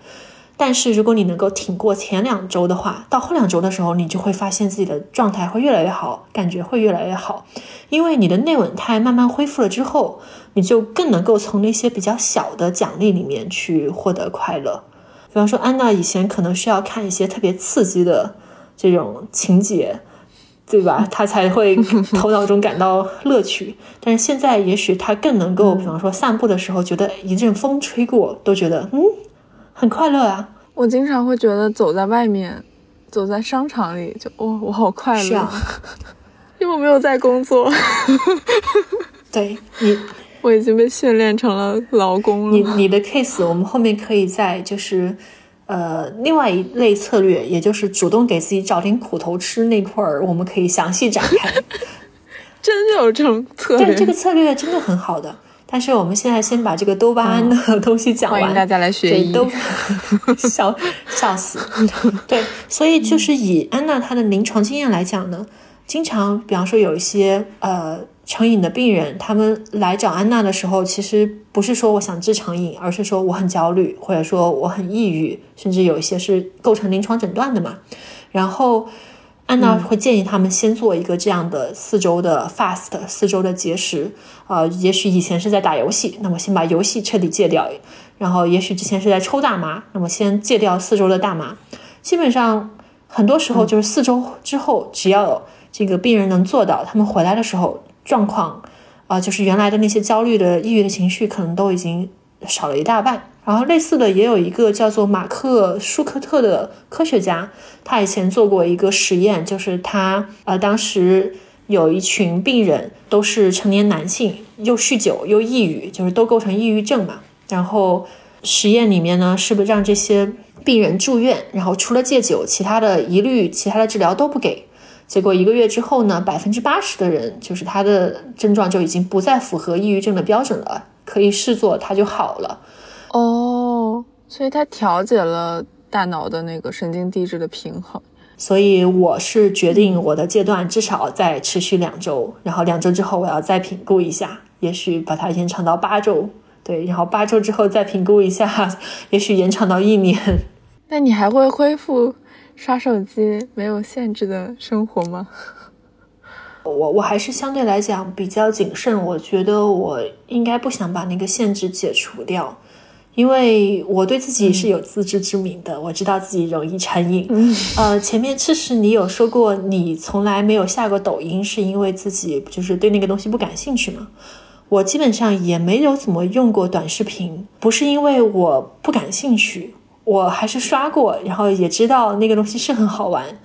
但是如果你能够挺过前两周的话，到后两周的时候，你就会发现自己的状态会越来越好，感觉会越来越好，因为你的内稳态慢慢恢复了之后，你就更能够从那些比较小的奖励里面去获得快乐。比方说，安娜以前可能需要看一些特别刺激的。这种情节，对吧？他才会头脑中感到乐趣。但是现在，也许他更能够，比方说散步的时候，觉得一阵风吹过，都觉得嗯，很快乐啊。我经常会觉得走在外面，走在商场里，就哦，我好快乐，因为我没有在工作。对你，我已经被训练成了劳工了。你你的 case，我们后面可以在就是。呃，另外一类策略，也就是主动给自己找点苦头吃那块儿，我们可以详细展开。真的有这种策略？对，这个策略真的很好的。但是我们现在先把这个多巴胺的东西讲完。欢迎大家来学医。都 笑笑死。对，所以就是以安娜她的临床经验来讲呢，经常比方说有一些呃。成瘾的病人，他们来找安娜的时候，其实不是说我想治成瘾，而是说我很焦虑，或者说我很抑郁，甚至有一些是构成临床诊断的嘛。然后安娜会建议他们先做一个这样的四周的 fast，四周的节食。呃，也许以前是在打游戏，那么先把游戏彻底戒掉。然后也许之前是在抽大麻，那么先戒掉四周的大麻。基本上很多时候就是四周之后，只要这个病人能做到，他们回来的时候。状况，啊，就是原来的那些焦虑的、抑郁的情绪，可能都已经少了一大半。然后类似的，也有一个叫做马克舒克特的科学家，他以前做过一个实验，就是他呃，当时有一群病人都是成年男性，又酗酒又抑郁，就是都构成抑郁症嘛。然后实验里面呢，是不是让这些病人住院，然后除了戒酒，其他的一律其他的治疗都不给。结果一个月之后呢，百分之八十的人就是他的症状就已经不再符合抑郁症的标准了，可以视作他就好了。哦，所以他调节了大脑的那个神经递质的平衡。所以我是决定我的阶段至少再持续两周，然后两周之后我要再评估一下，也许把它延长到八周。对，然后八周之后再评估一下，也许延长到一年。那你还会恢复？刷手机没有限制的生活吗？我我还是相对来讲比较谨慎，我觉得我应该不想把那个限制解除掉，因为我对自己是有自知之明的，我知道自己容易成瘾。呃，前面其实你有说过，你从来没有下过抖音，是因为自己就是对那个东西不感兴趣吗？我基本上也没有怎么用过短视频，不是因为我不感兴趣，我还是刷过，然后也知道那个东西是很好玩。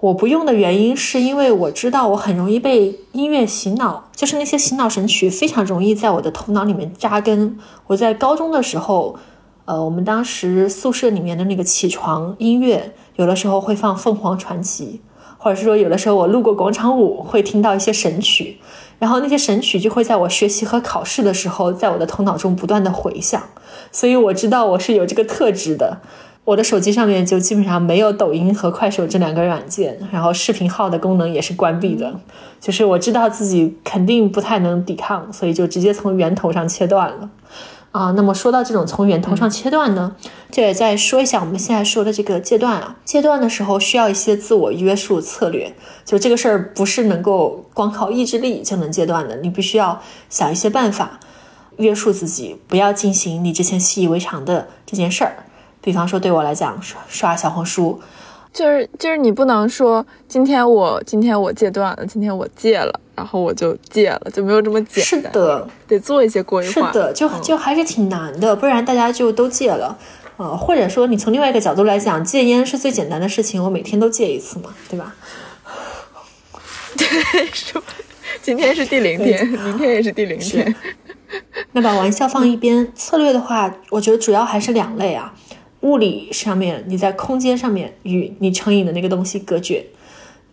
我不用的原因是因为我知道我很容易被音乐洗脑，就是那些洗脑神曲非常容易在我的头脑里面扎根。我在高中的时候，呃，我们当时宿舍里面的那个起床音乐，有的时候会放凤凰传奇，或者是说有的时候我路过广场舞会听到一些神曲，然后那些神曲就会在我学习和考试的时候，在我的头脑中不断的回响，所以我知道我是有这个特质的。我的手机上面就基本上没有抖音和快手这两个软件，然后视频号的功能也是关闭的。就是我知道自己肯定不太能抵抗，所以就直接从源头上切断了。啊，那么说到这种从源头上切断呢，就也再说一下我们现在说的这个戒断啊。戒断的时候需要一些自我约束策略，就这个事儿不是能够光靠意志力就能戒断的，你必须要想一些办法约束自己，不要进行你之前习以为常的这件事儿。比方说，对我来讲，刷刷小红书，就是就是你不能说今天我今天我戒断了，今天我戒了，然后我就戒了，就没有这么简单。是的，得做一些规划。是的，就就还是挺难的，不然大家就都戒了。呃，或者说你从另外一个角度来讲，戒烟是最简单的事情，我每天都戒一次嘛，对吧？对，说今天是第零天，明天也是第零天。那把玩笑放一边，策略的话，我觉得主要还是两类啊。物理上面，你在空间上面与你成瘾的那个东西隔绝，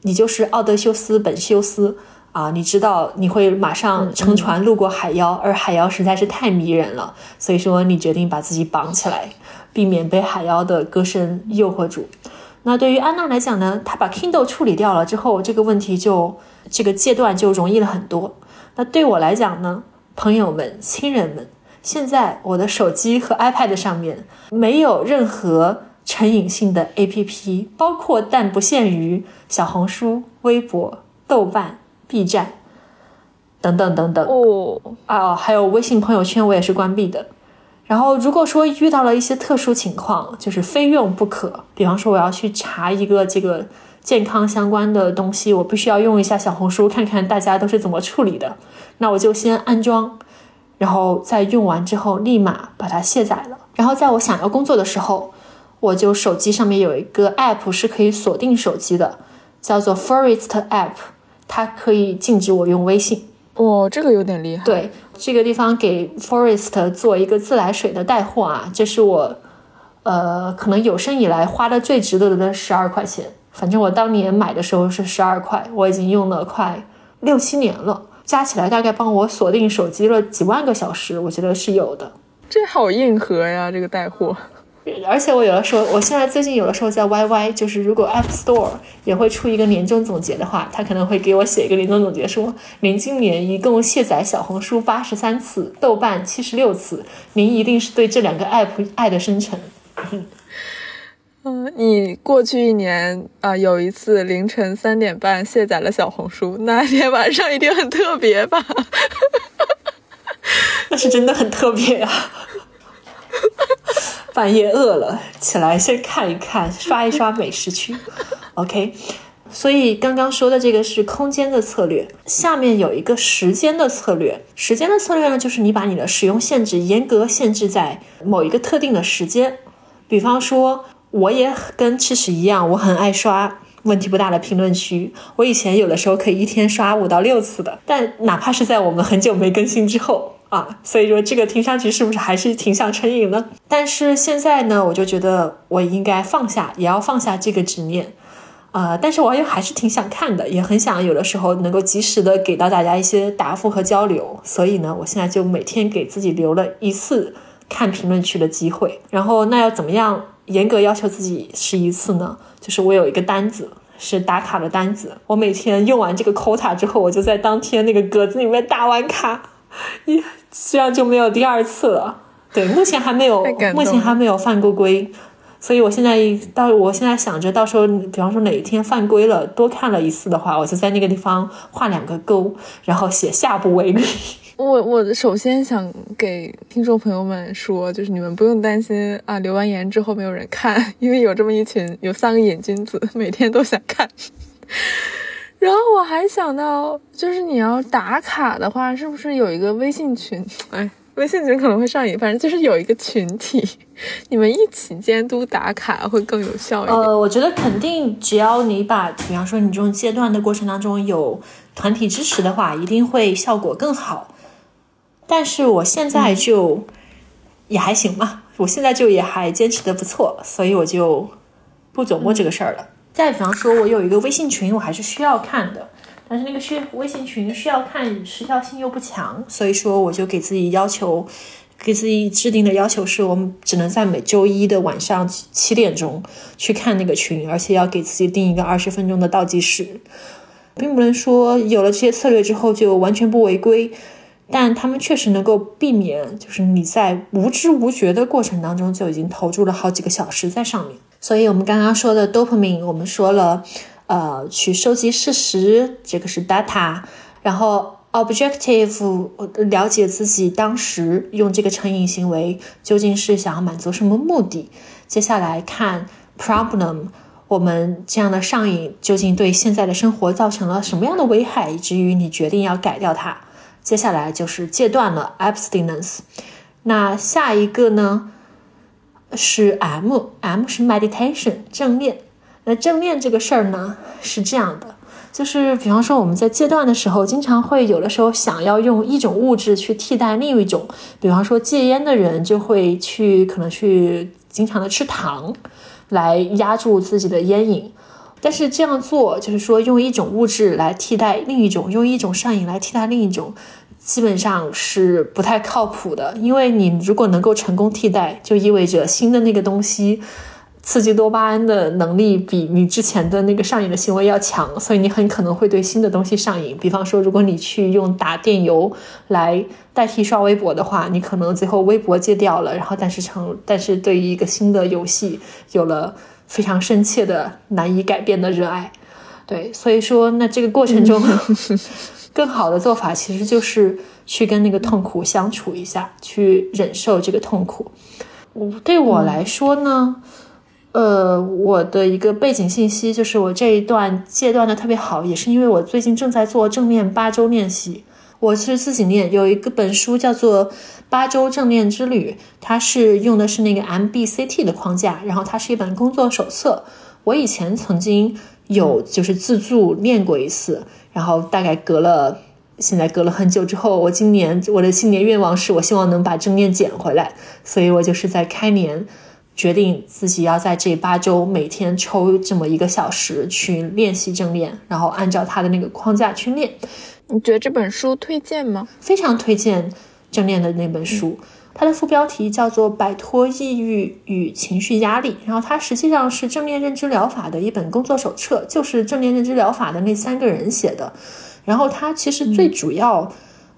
你就是奥德修斯本修斯啊！你知道你会马上乘船路过海妖，而海妖实在是太迷人了，所以说你决定把自己绑起来，避免被海妖的歌声诱惑住。那对于安娜来讲呢，她把 Kindle 处理掉了之后，这个问题就这个阶段就容易了很多。那对我来讲呢，朋友们、亲人们。现在我的手机和 iPad 上面没有任何成瘾性的 APP，包括但不限于小红书、微博、豆瓣、B 站等等等等哦啊，还有微信朋友圈我也是关闭的。然后如果说遇到了一些特殊情况，就是非用不可，比方说我要去查一个这个健康相关的东西，我必须要用一下小红书看看大家都是怎么处理的，那我就先安装。然后在用完之后，立马把它卸载了。然后在我想要工作的时候，我就手机上面有一个 app 是可以锁定手机的，叫做 Forest App，它可以禁止我用微信。哦，这个有点厉害。对，这个地方给 Forest 做一个自来水的带货啊，这是我，呃，可能有生以来花的最值得的十二块钱。反正我当年买的时候是十二块，我已经用了快六七年了。加起来大概帮我锁定手机了几万个小时，我觉得是有的。这好硬核呀，这个带货。而且我有的时候，我现在最近有的时候在 YY，就是如果 App Store 也会出一个年终总结的话，他可能会给我写一个年终总结，说您今年一共卸载小红书八十三次，豆瓣七十六次，您一定是对这两个 App 爱的深沉。嗯，你过去一年啊，有一次凌晨三点半卸载了小红书，那天晚上一定很特别吧？那是真的很特别啊！半夜饿了，起来先看一看，刷一刷美食区。OK，所以刚刚说的这个是空间的策略，下面有一个时间的策略。时间的策略呢，就是你把你的使用限制严格限制在某一个特定的时间，比方说。我也跟吃屎一样，我很爱刷问题不大的评论区。我以前有的时候可以一天刷五到六次的，但哪怕是在我们很久没更新之后啊，所以说这个听上去是不是还是挺像成瘾呢？但是现在呢，我就觉得我应该放下，也要放下这个执念，呃，但是我又还是挺想看的，也很想有的时候能够及时的给到大家一些答复和交流。所以呢，我现在就每天给自己留了一次看评论区的机会。然后那要怎么样？严格要求自己是一次呢，就是我有一个单子是打卡的单子，我每天用完这个 quota 之后，我就在当天那个格子里面打完卡，一这样就没有第二次了。对，目前还没有，目前还没有犯过规，所以我现在到我现在想着，到时候比方说哪一天犯规了，多看了一次的话，我就在那个地方画两个勾，然后写下不为例。我我首先想给听众朋友们说，就是你们不用担心啊，留完言之后没有人看，因为有这么一群有三个瘾君子，每天都想看。然后我还想到，就是你要打卡的话，是不是有一个微信群？哎，微信群可能会上瘾，反正就是有一个群体，你们一起监督打卡会更有效一点。呃，我觉得肯定，只要你把，比方说你这种阶段的过程当中有团体支持的话，一定会效果更好。但是我现在就也还行吧，我现在就也还坚持的不错，所以我就不琢磨这个事儿了。再比方说，我有一个微信群，我还是需要看的，但是那个需微信群需要看时效性又不强，所以说我就给自己要求，给自己制定的要求是我们只能在每周一的晚上七点钟去看那个群，而且要给自己定一个二十分钟的倒计时，并不能说有了这些策略之后就完全不违规。但他们确实能够避免，就是你在无知无觉的过程当中就已经投注了好几个小时在上面。所以，我们刚刚说的 dopamine，我们说了，呃，去收集事实，这个是 data，然后 objective，了解自己当时用这个成瘾行为究竟是想要满足什么目的。接下来看 problem，我们这样的上瘾究竟对现在的生活造成了什么样的危害，以至于你决定要改掉它。接下来就是戒断了，abstinence。那下一个呢是 M，M 是 meditation，正念。那正念这个事儿呢是这样的，就是比方说我们在戒断的时候，经常会有的时候想要用一种物质去替代另一种，比方说戒烟的人就会去可能去经常的吃糖来压住自己的烟瘾。但是这样做就是说用一种物质来替代另一种，用一种上瘾来替代另一种。基本上是不太靠谱的，因为你如果能够成功替代，就意味着新的那个东西刺激多巴胺的能力比你之前的那个上瘾的行为要强，所以你很可能会对新的东西上瘾。比方说，如果你去用打电游来代替刷微博的话，你可能最后微博戒掉了，然后但是成，但是对于一个新的游戏有了非常深切的、难以改变的热爱。对，所以说，那这个过程中。更好的做法其实就是去跟那个痛苦相处一下，去忍受这个痛苦。我对我来说呢，呃，我的一个背景信息就是我这一段戒断的特别好，也是因为我最近正在做正念八周练习。我是自己练，有一个本书叫做《八周正念之旅》，它是用的是那个 MBCT 的框架，然后它是一本工作手册。我以前曾经有就是自助练过一次。然后大概隔了，现在隔了很久之后，我今年我的新年愿望是我希望能把正念捡回来，所以我就是在开年决定自己要在这八周每天抽这么一个小时去练习正念，然后按照他的那个框架去练。你觉得这本书推荐吗？非常推荐正念的那本书。它的副标题叫做《摆脱抑郁与情绪压力》，然后它实际上是正念认知疗法的一本工作手册，就是正念认知疗法的那三个人写的。然后它其实最主要，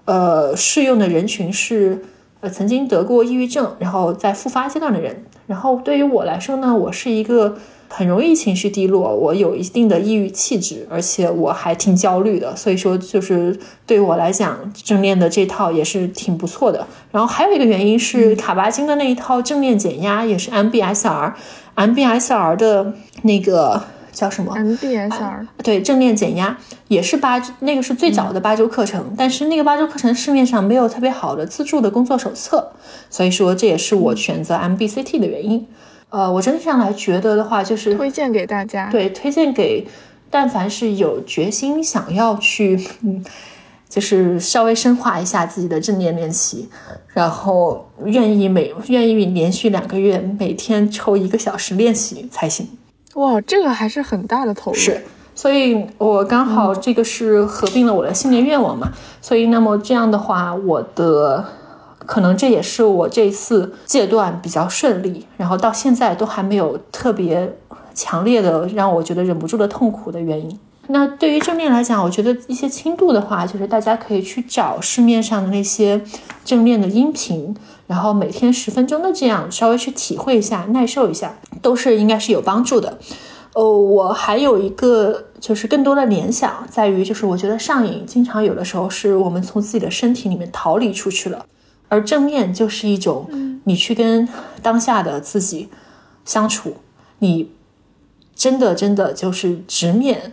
呃，适用的人群是呃曾经得过抑郁症，然后在复发阶段的人。然后对于我来说呢，我是一个。很容易情绪低落，我有一定的抑郁气质，而且我还挺焦虑的，所以说就是对我来讲，正念的这套也是挺不错的。然后还有一个原因是卡巴金的那一套正念减压也是 MBSR，MBSR 的那个叫什么？MBSR 对，正念减压也是八，那个是最早的八周课程，但是那个八周课程市面上没有特别好的自助的工作手册，所以说这也是我选择 MBCT 的原因。呃，我整体上来觉得的话，就是推荐给大家。对，推荐给但凡是有决心想要去，嗯，就是稍微深化一下自己的正念练习，然后愿意每愿意连续两个月每天抽一个小时练习才行。哇，这个还是很大的投入。是，所以我刚好这个是合并了我的新年愿望嘛，所以那么这样的话，我的。可能这也是我这次戒断比较顺利，然后到现在都还没有特别强烈的让我觉得忍不住的痛苦的原因。那对于正念来讲，我觉得一些轻度的话，就是大家可以去找市面上的那些正念的音频，然后每天十分钟的这样稍微去体会一下、耐受一下，都是应该是有帮助的。哦，我还有一个就是更多的联想在于，就是我觉得上瘾经常有的时候是我们从自己的身体里面逃离出去了，而正念就是一种你去跟当下的自己相处，你真的真的就是直面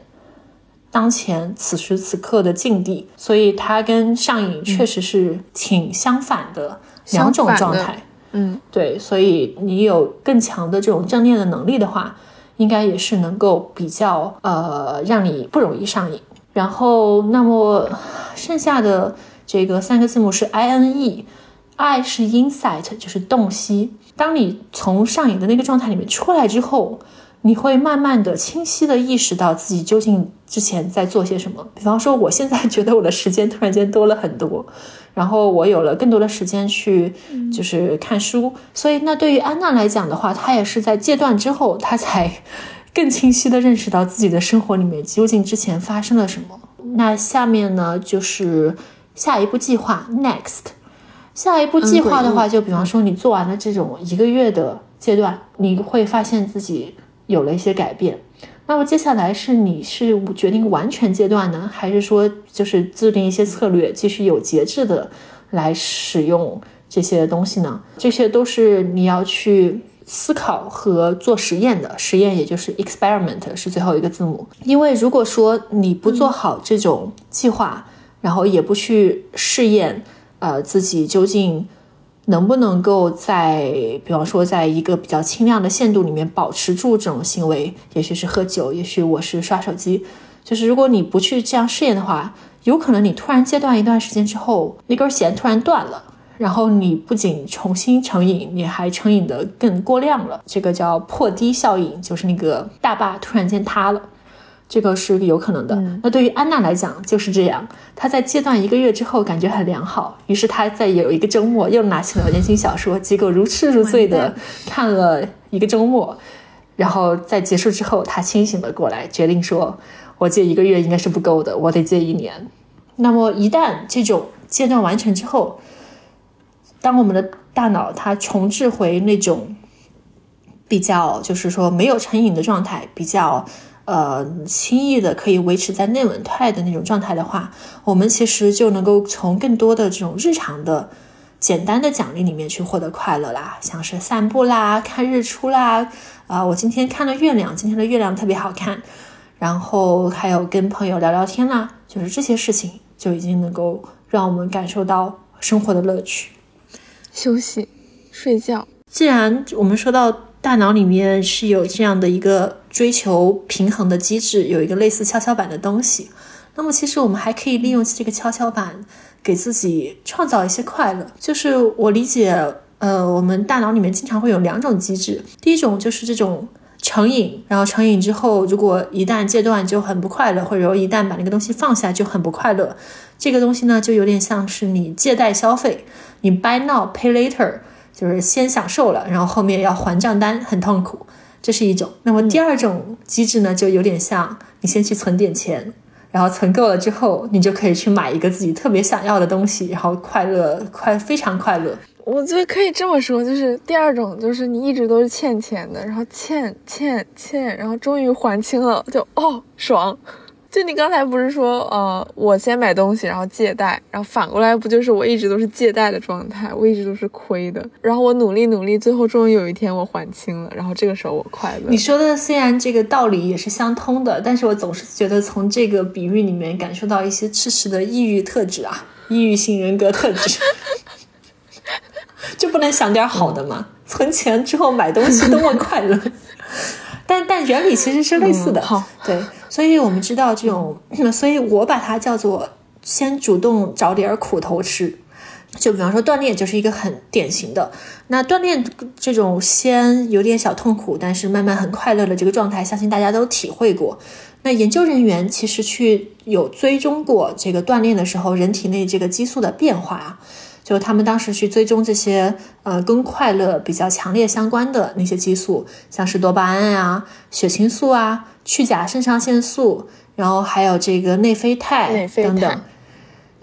当前此时此刻的境地，所以它跟上瘾确实是挺相反的两种状态。嗯，对，所以你有更强的这种正念的能力的话。应该也是能够比较呃，让你不容易上瘾。然后，那么剩下的这个三个字母是 I N E，I 是 insight，就是洞悉。当你从上瘾的那个状态里面出来之后。你会慢慢的、清晰的意识到自己究竟之前在做些什么。比方说，我现在觉得我的时间突然间多了很多，然后我有了更多的时间去就是看书。所以，那对于安娜来讲的话，她也是在戒断之后，她才更清晰的认识到自己的生活里面究竟之前发生了什么。那下面呢，就是下一步计划 next。下一步计划的话，就比方说你做完了这种一个月的阶段，你会发现自己。有了一些改变，那么接下来是你是决定完全阶段呢，还是说就是制定一些策略，继续有节制的来使用这些东西呢？这些都是你要去思考和做实验的。实验也就是 experiment 是最后一个字母，因为如果说你不做好这种计划，然后也不去试验，呃，自己究竟。能不能够在，比方说，在一个比较轻量的限度里面保持住这种行为，也许是喝酒，也许我是刷手机，就是如果你不去这样试验的话，有可能你突然戒断一段时间之后，那根弦突然断了，然后你不仅重新成瘾，你还成瘾的更过量了，这个叫破低效应，就是那个大坝突然间塌了。这个是有可能的。那对于安娜来讲就是这样，她在戒断一个月之后感觉很良好，于是她在有一个周末又拿起了言情小说，结果如痴如醉的看了一个周末，然后在结束之后，她清醒了过来，决定说：“我戒一个月应该是不够的，我得戒一年。”那么一旦这种戒断完成之后，当我们的大脑它重置回那种比较就是说没有成瘾的状态，比较。呃，轻易的可以维持在内稳态的那种状态的话，我们其实就能够从更多的这种日常的、简单的奖励里面去获得快乐啦，像是散步啦、看日出啦，啊，我今天看了月亮，今天的月亮特别好看，然后还有跟朋友聊聊天啦，就是这些事情就已经能够让我们感受到生活的乐趣。休息、睡觉。既然我们说到。大脑里面是有这样的一个追求平衡的机制，有一个类似跷跷板的东西。那么，其实我们还可以利用这个跷跷板，给自己创造一些快乐。就是我理解，呃，我们大脑里面经常会有两种机制。第一种就是这种成瘾，然后成瘾之后，如果一旦戒断就很不快乐，或者说一旦把那个东西放下就很不快乐。这个东西呢，就有点像是你借贷消费，你 buy now pay later。就是先享受了，然后后面要还账单，很痛苦，这是一种。那么第二种机制呢，就有点像你先去存点钱，然后存够了之后，你就可以去买一个自己特别想要的东西，然后快乐，快非常快乐。我觉得可以这么说，就是第二种，就是你一直都是欠钱的，然后欠欠欠，然后终于还清了，就哦爽。就你刚才不是说，呃，我先买东西，然后借贷，然后反过来不就是我一直都是借贷的状态，我一直都是亏的，然后我努力努力，最后终于有一天我还清了，然后这个时候我快乐。你说的虽然这个道理也是相通的，但是我总是觉得从这个比喻里面感受到一些赤赤的抑郁特质啊，抑郁性人格特质，就不能想点好的吗？存钱之后买东西多么快乐。但但原理其实是类似的，好，对，所以我们知道这种，所以我把它叫做先主动找点苦头吃，就比方说锻炼就是一个很典型的。那锻炼这种先有点小痛苦，但是慢慢很快乐的这个状态，相信大家都体会过。那研究人员其实去有追踪过这个锻炼的时候人体内这个激素的变化。就他们当时去追踪这些呃跟快乐比较强烈相关的那些激素，像是多巴胺啊、血清素啊、去甲肾上腺素，然后还有这个内啡肽等等，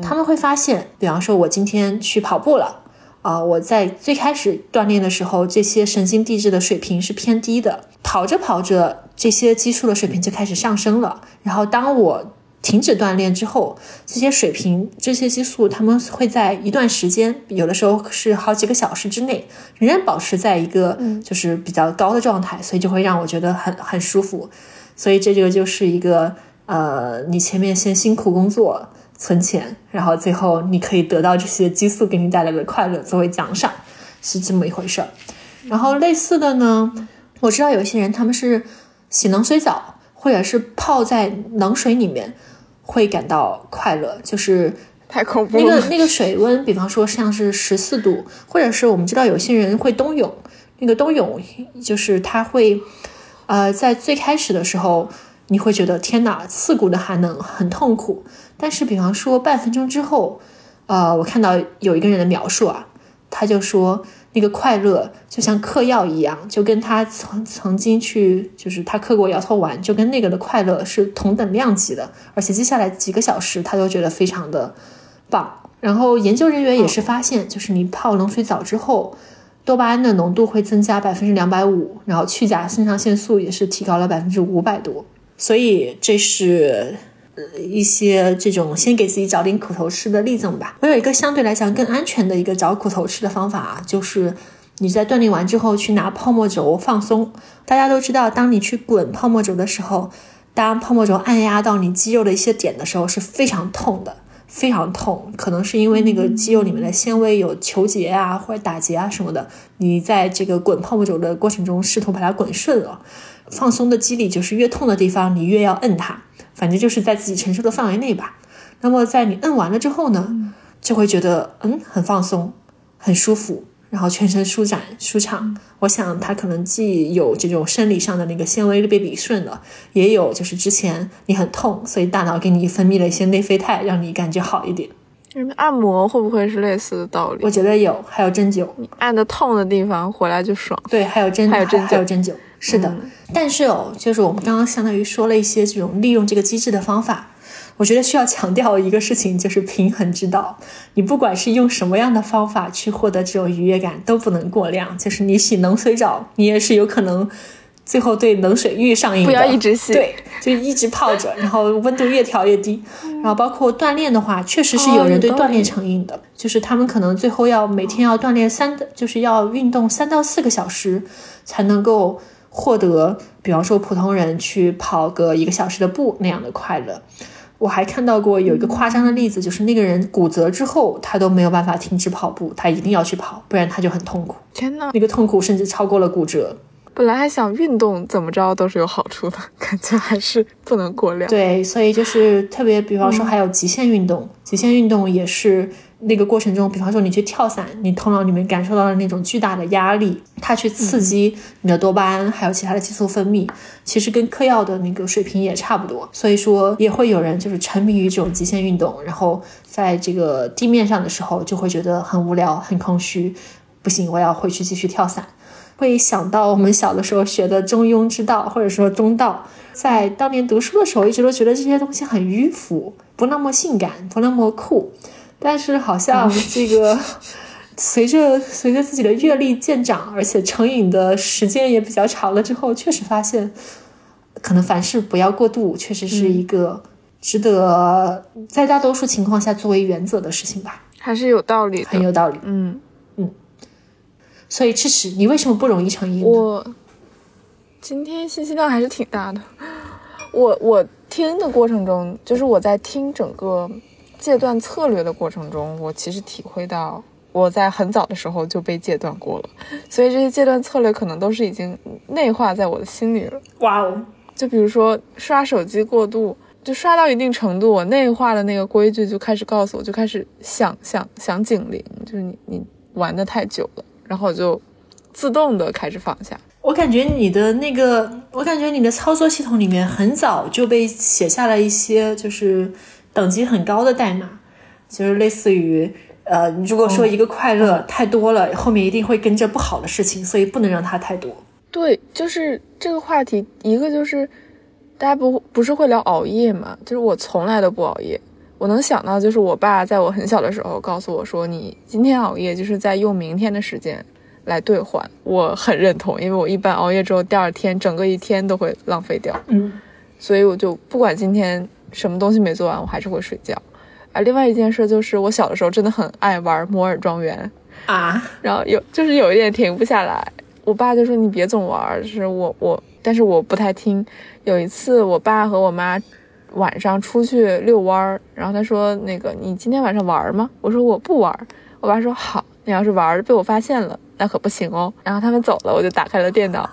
他们会发现，比方说我今天去跑步了，啊，我在最开始锻炼的时候，这些神经递质的水平是偏低的，跑着跑着，这些激素的水平就开始上升了。然后当我停止锻炼之后，这些水平、这些激素，它们会在一段时间，有的时候是好几个小时之内，仍然保持在一个就是比较高的状态，所以就会让我觉得很很舒服。所以这个就是一个呃，你前面先辛苦工作。存钱，然后最后你可以得到这些激素给你带来的快乐作为奖赏，是这么一回事儿。然后类似的呢，我知道有一些人他们是洗冷水澡，或者是泡在冷水里面会感到快乐，就是太恐怖了。那个那个水温，比方说像是十四度，或者是我们知道有些人会冬泳，那个冬泳就是他会呃在最开始的时候。你会觉得天哪，刺骨的寒冷很痛苦。但是，比方说半分钟之后，呃，我看到有一个人的描述啊，他就说那个快乐就像嗑药一样，就跟他曾曾经去就是他嗑过摇头丸，就跟那个的快乐是同等量级的。而且接下来几个小时他都觉得非常的棒。然后研究人员也是发现，就是你泡冷水澡之后，多巴胺的浓度会增加百分之两百五，然后去甲肾上腺素也是提高了百分之五百多。所以这是呃一些这种先给自己找点苦头吃的例证吧。我有一个相对来讲更安全的一个找苦头吃的方法啊，就是你在锻炼完之后去拿泡沫轴放松。大家都知道，当你去滚泡沫轴的时候，当泡沫轴按压到你肌肉的一些点的时候是非常痛的，非常痛。可能是因为那个肌肉里面的纤维有球结啊或者打结啊什么的。你在这个滚泡沫轴的过程中试图把它滚顺了。放松的肌理就是越痛的地方，你越要摁它，反正就是在自己承受的范围内吧。那么在你摁完了之后呢，就会觉得嗯很放松，很舒服，然后全身舒展舒畅。我想它可能既有这种生理上的那个纤维被理顺了，也有就是之前你很痛，所以大脑给你分泌了一些内啡肽，让你感觉好一点。按摩会不会是类似的道理？我觉得有，还有针灸，按的痛的地方回来就爽。对，还有针，还有针灸，还有针灸。是的，但是哦，就是我们刚刚相当于说了一些这种利用这个机制的方法，我觉得需要强调一个事情，就是平衡之道。你不管是用什么样的方法去获得这种愉悦感，都不能过量。就是你洗冷水澡，你也是有可能最后对冷水浴上瘾的。不要一直洗，对，就一直泡着，然后温度越调越低。然后包括锻炼的话，确实是有人对锻炼成瘾的，就是他们可能最后要每天要锻炼三，就是要运动三到四个小时才能够。获得，比方说普通人去跑个一个小时的步那样的快乐，我还看到过有一个夸张的例子，就是那个人骨折之后，他都没有办法停止跑步，他一定要去跑，不然他就很痛苦。天呐，那个痛苦甚至超过了骨折。本来还想运动怎么着都是有好处的，感觉还是不能过量。对，所以就是特别，比方说还有极限运动，极限运动也是。那个过程中，比方说你去跳伞，你头脑里面感受到的那种巨大的压力，它去刺激你的多巴胺，还有其他的激素分泌，其实跟嗑药的那个水平也差不多。所以说，也会有人就是沉迷于这种极限运动，然后在这个地面上的时候就会觉得很无聊、很空虚，不行，我要回去继续跳伞。会想到我们小的时候学的中庸之道，或者说中道，在当年读书的时候，一直都觉得这些东西很迂腐，不那么性感，不那么酷。但是好像这个随着随着自己的阅历渐长，而且成瘾的时间也比较长了之后，确实发现，可能凡事不要过度，确实是一个值得在大多数情况下作为原则的事情吧。还是有道理，很有道理。嗯嗯。所以吃屎，你为什么不容易成瘾？我今天信息量还是挺大的。我我听的过程中，就是我在听整个。戒断策略的过程中，我其实体会到我在很早的时候就被戒断过了，所以这些戒断策略可能都是已经内化在我的心里了。哇哦！就比如说刷手机过度，就刷到一定程度，我内化的那个规矩就开始告诉我，就开始响响响警铃，就是你你玩的太久了，然后我就自动的开始放下。我感觉你的那个，我感觉你的操作系统里面很早就被写下了一些，就是。等级很高的代码，就是类似于，呃，如果说一个快乐太多了，后面一定会跟着不好的事情，所以不能让它太多。对，就是这个话题，一个就是大家不不是会聊熬夜嘛，就是我从来都不熬夜，我能想到就是我爸在我很小的时候告诉我说，你今天熬夜就是在用明天的时间来兑换。我很认同，因为我一般熬夜之后，第二天整个一天都会浪费掉。嗯，所以我就不管今天什么东西没做完，我还是会睡觉。啊，另外一件事就是我小的时候真的很爱玩摩尔庄园啊，然后有就是有一点停不下来。我爸就说你别总玩，就是我我，但是我不太听。有一次我爸和我妈晚上出去遛弯儿，然后他说那个你今天晚上玩吗？我说我不玩。我爸说好，你要是玩被我发现了，那可不行哦。然后他们走了，我就打开了电脑，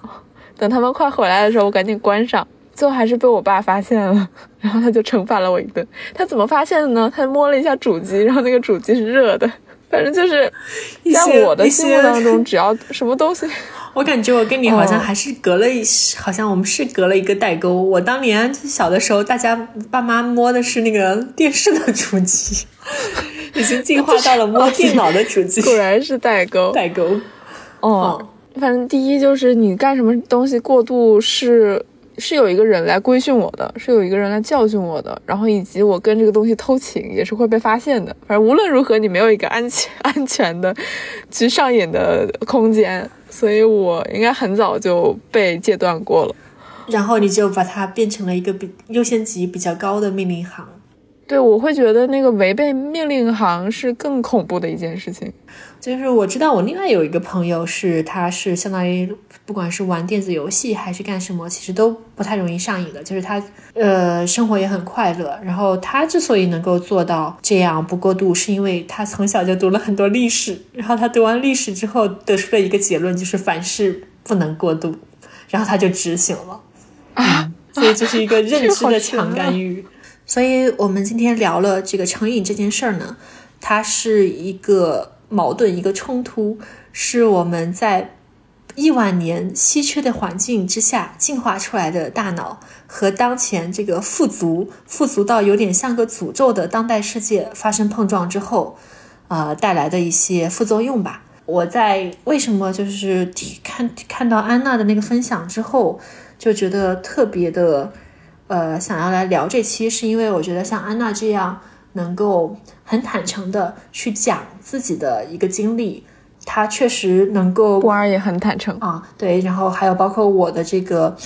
等他们快回来的时候，我赶紧关上。最后还是被我爸发现了，然后他就惩罚了我一顿。他怎么发现的呢？他摸了一下主机，然后那个主机是热的。反正就是在我的心目当中，只要什么东西。我感觉我跟你好像还是隔了一，好像我们是隔了一个代沟。我当年小的时候，大家爸妈摸的是那个电视的主机，已经进化到了摸电脑的主机。果然是代沟，代沟。哦，反正第一就是你干什么东西过度是。是有一个人来规训我的，是有一个人来教训我的，然后以及我跟这个东西偷情也是会被发现的。反正无论如何，你没有一个安全 安全的去上瘾的空间，所以我应该很早就被戒断过了。然后你就把它变成了一个比优先级比较高的命令行。对，我会觉得那个违背命令行是更恐怖的一件事情。就是我知道我另外有一个朋友是，他是相当于不管是玩电子游戏还是干什么，其实都不太容易上瘾的。就是他呃生活也很快乐。然后他之所以能够做到这样不过度，是因为他从小就读了很多历史。然后他读完历史之后得出了一个结论，就是凡事不能过度。然后他就执行了啊，所以这是一个认知的 强干预。所以，我们今天聊了这个成瘾这件事儿呢，它是一个矛盾，一个冲突，是我们在亿万年稀缺的环境之下进化出来的大脑和当前这个富足、富足到有点像个诅咒的当代世界发生碰撞之后，呃，带来的一些副作用吧。我在为什么就是看看到安娜的那个分享之后，就觉得特别的。呃，想要来聊这期，是因为我觉得像安娜这样能够很坦诚的去讲自己的一个经历，他确实能够。波儿也很坦诚啊，对，然后还有包括我的这个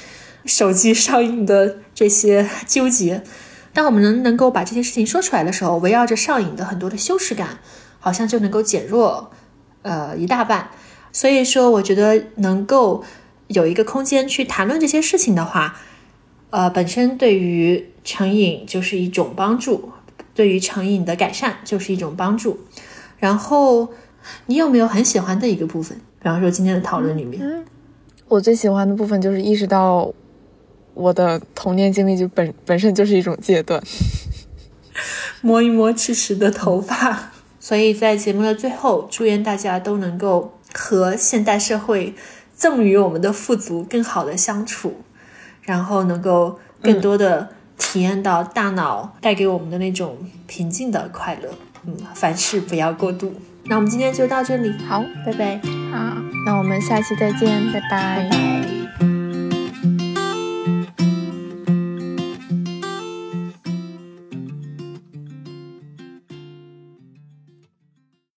手机上瘾的这些纠结，当我们能能够把这些事情说出来的时候，围绕着上瘾的很多的羞耻感，好像就能够减弱呃一大半。所以说，我觉得能够有一个空间去谈论这些事情的话。呃，本身对于成瘾就是一种帮助，对于成瘾的改善就是一种帮助。然后，你有没有很喜欢的一个部分？比方说今天的讨论里面，我最喜欢的部分就是意识到我的童年经历就本本身就是一种戒断。摸一摸迟迟的头发。所以在节目的最后，祝愿大家都能够和现代社会赠予我们的富足更好的相处。然后能够更多的体验到大脑带给我们的那种平静的快乐，嗯，凡事不要过度。那我们今天就到这里，好，拜拜。好，那我们下期再见，拜拜。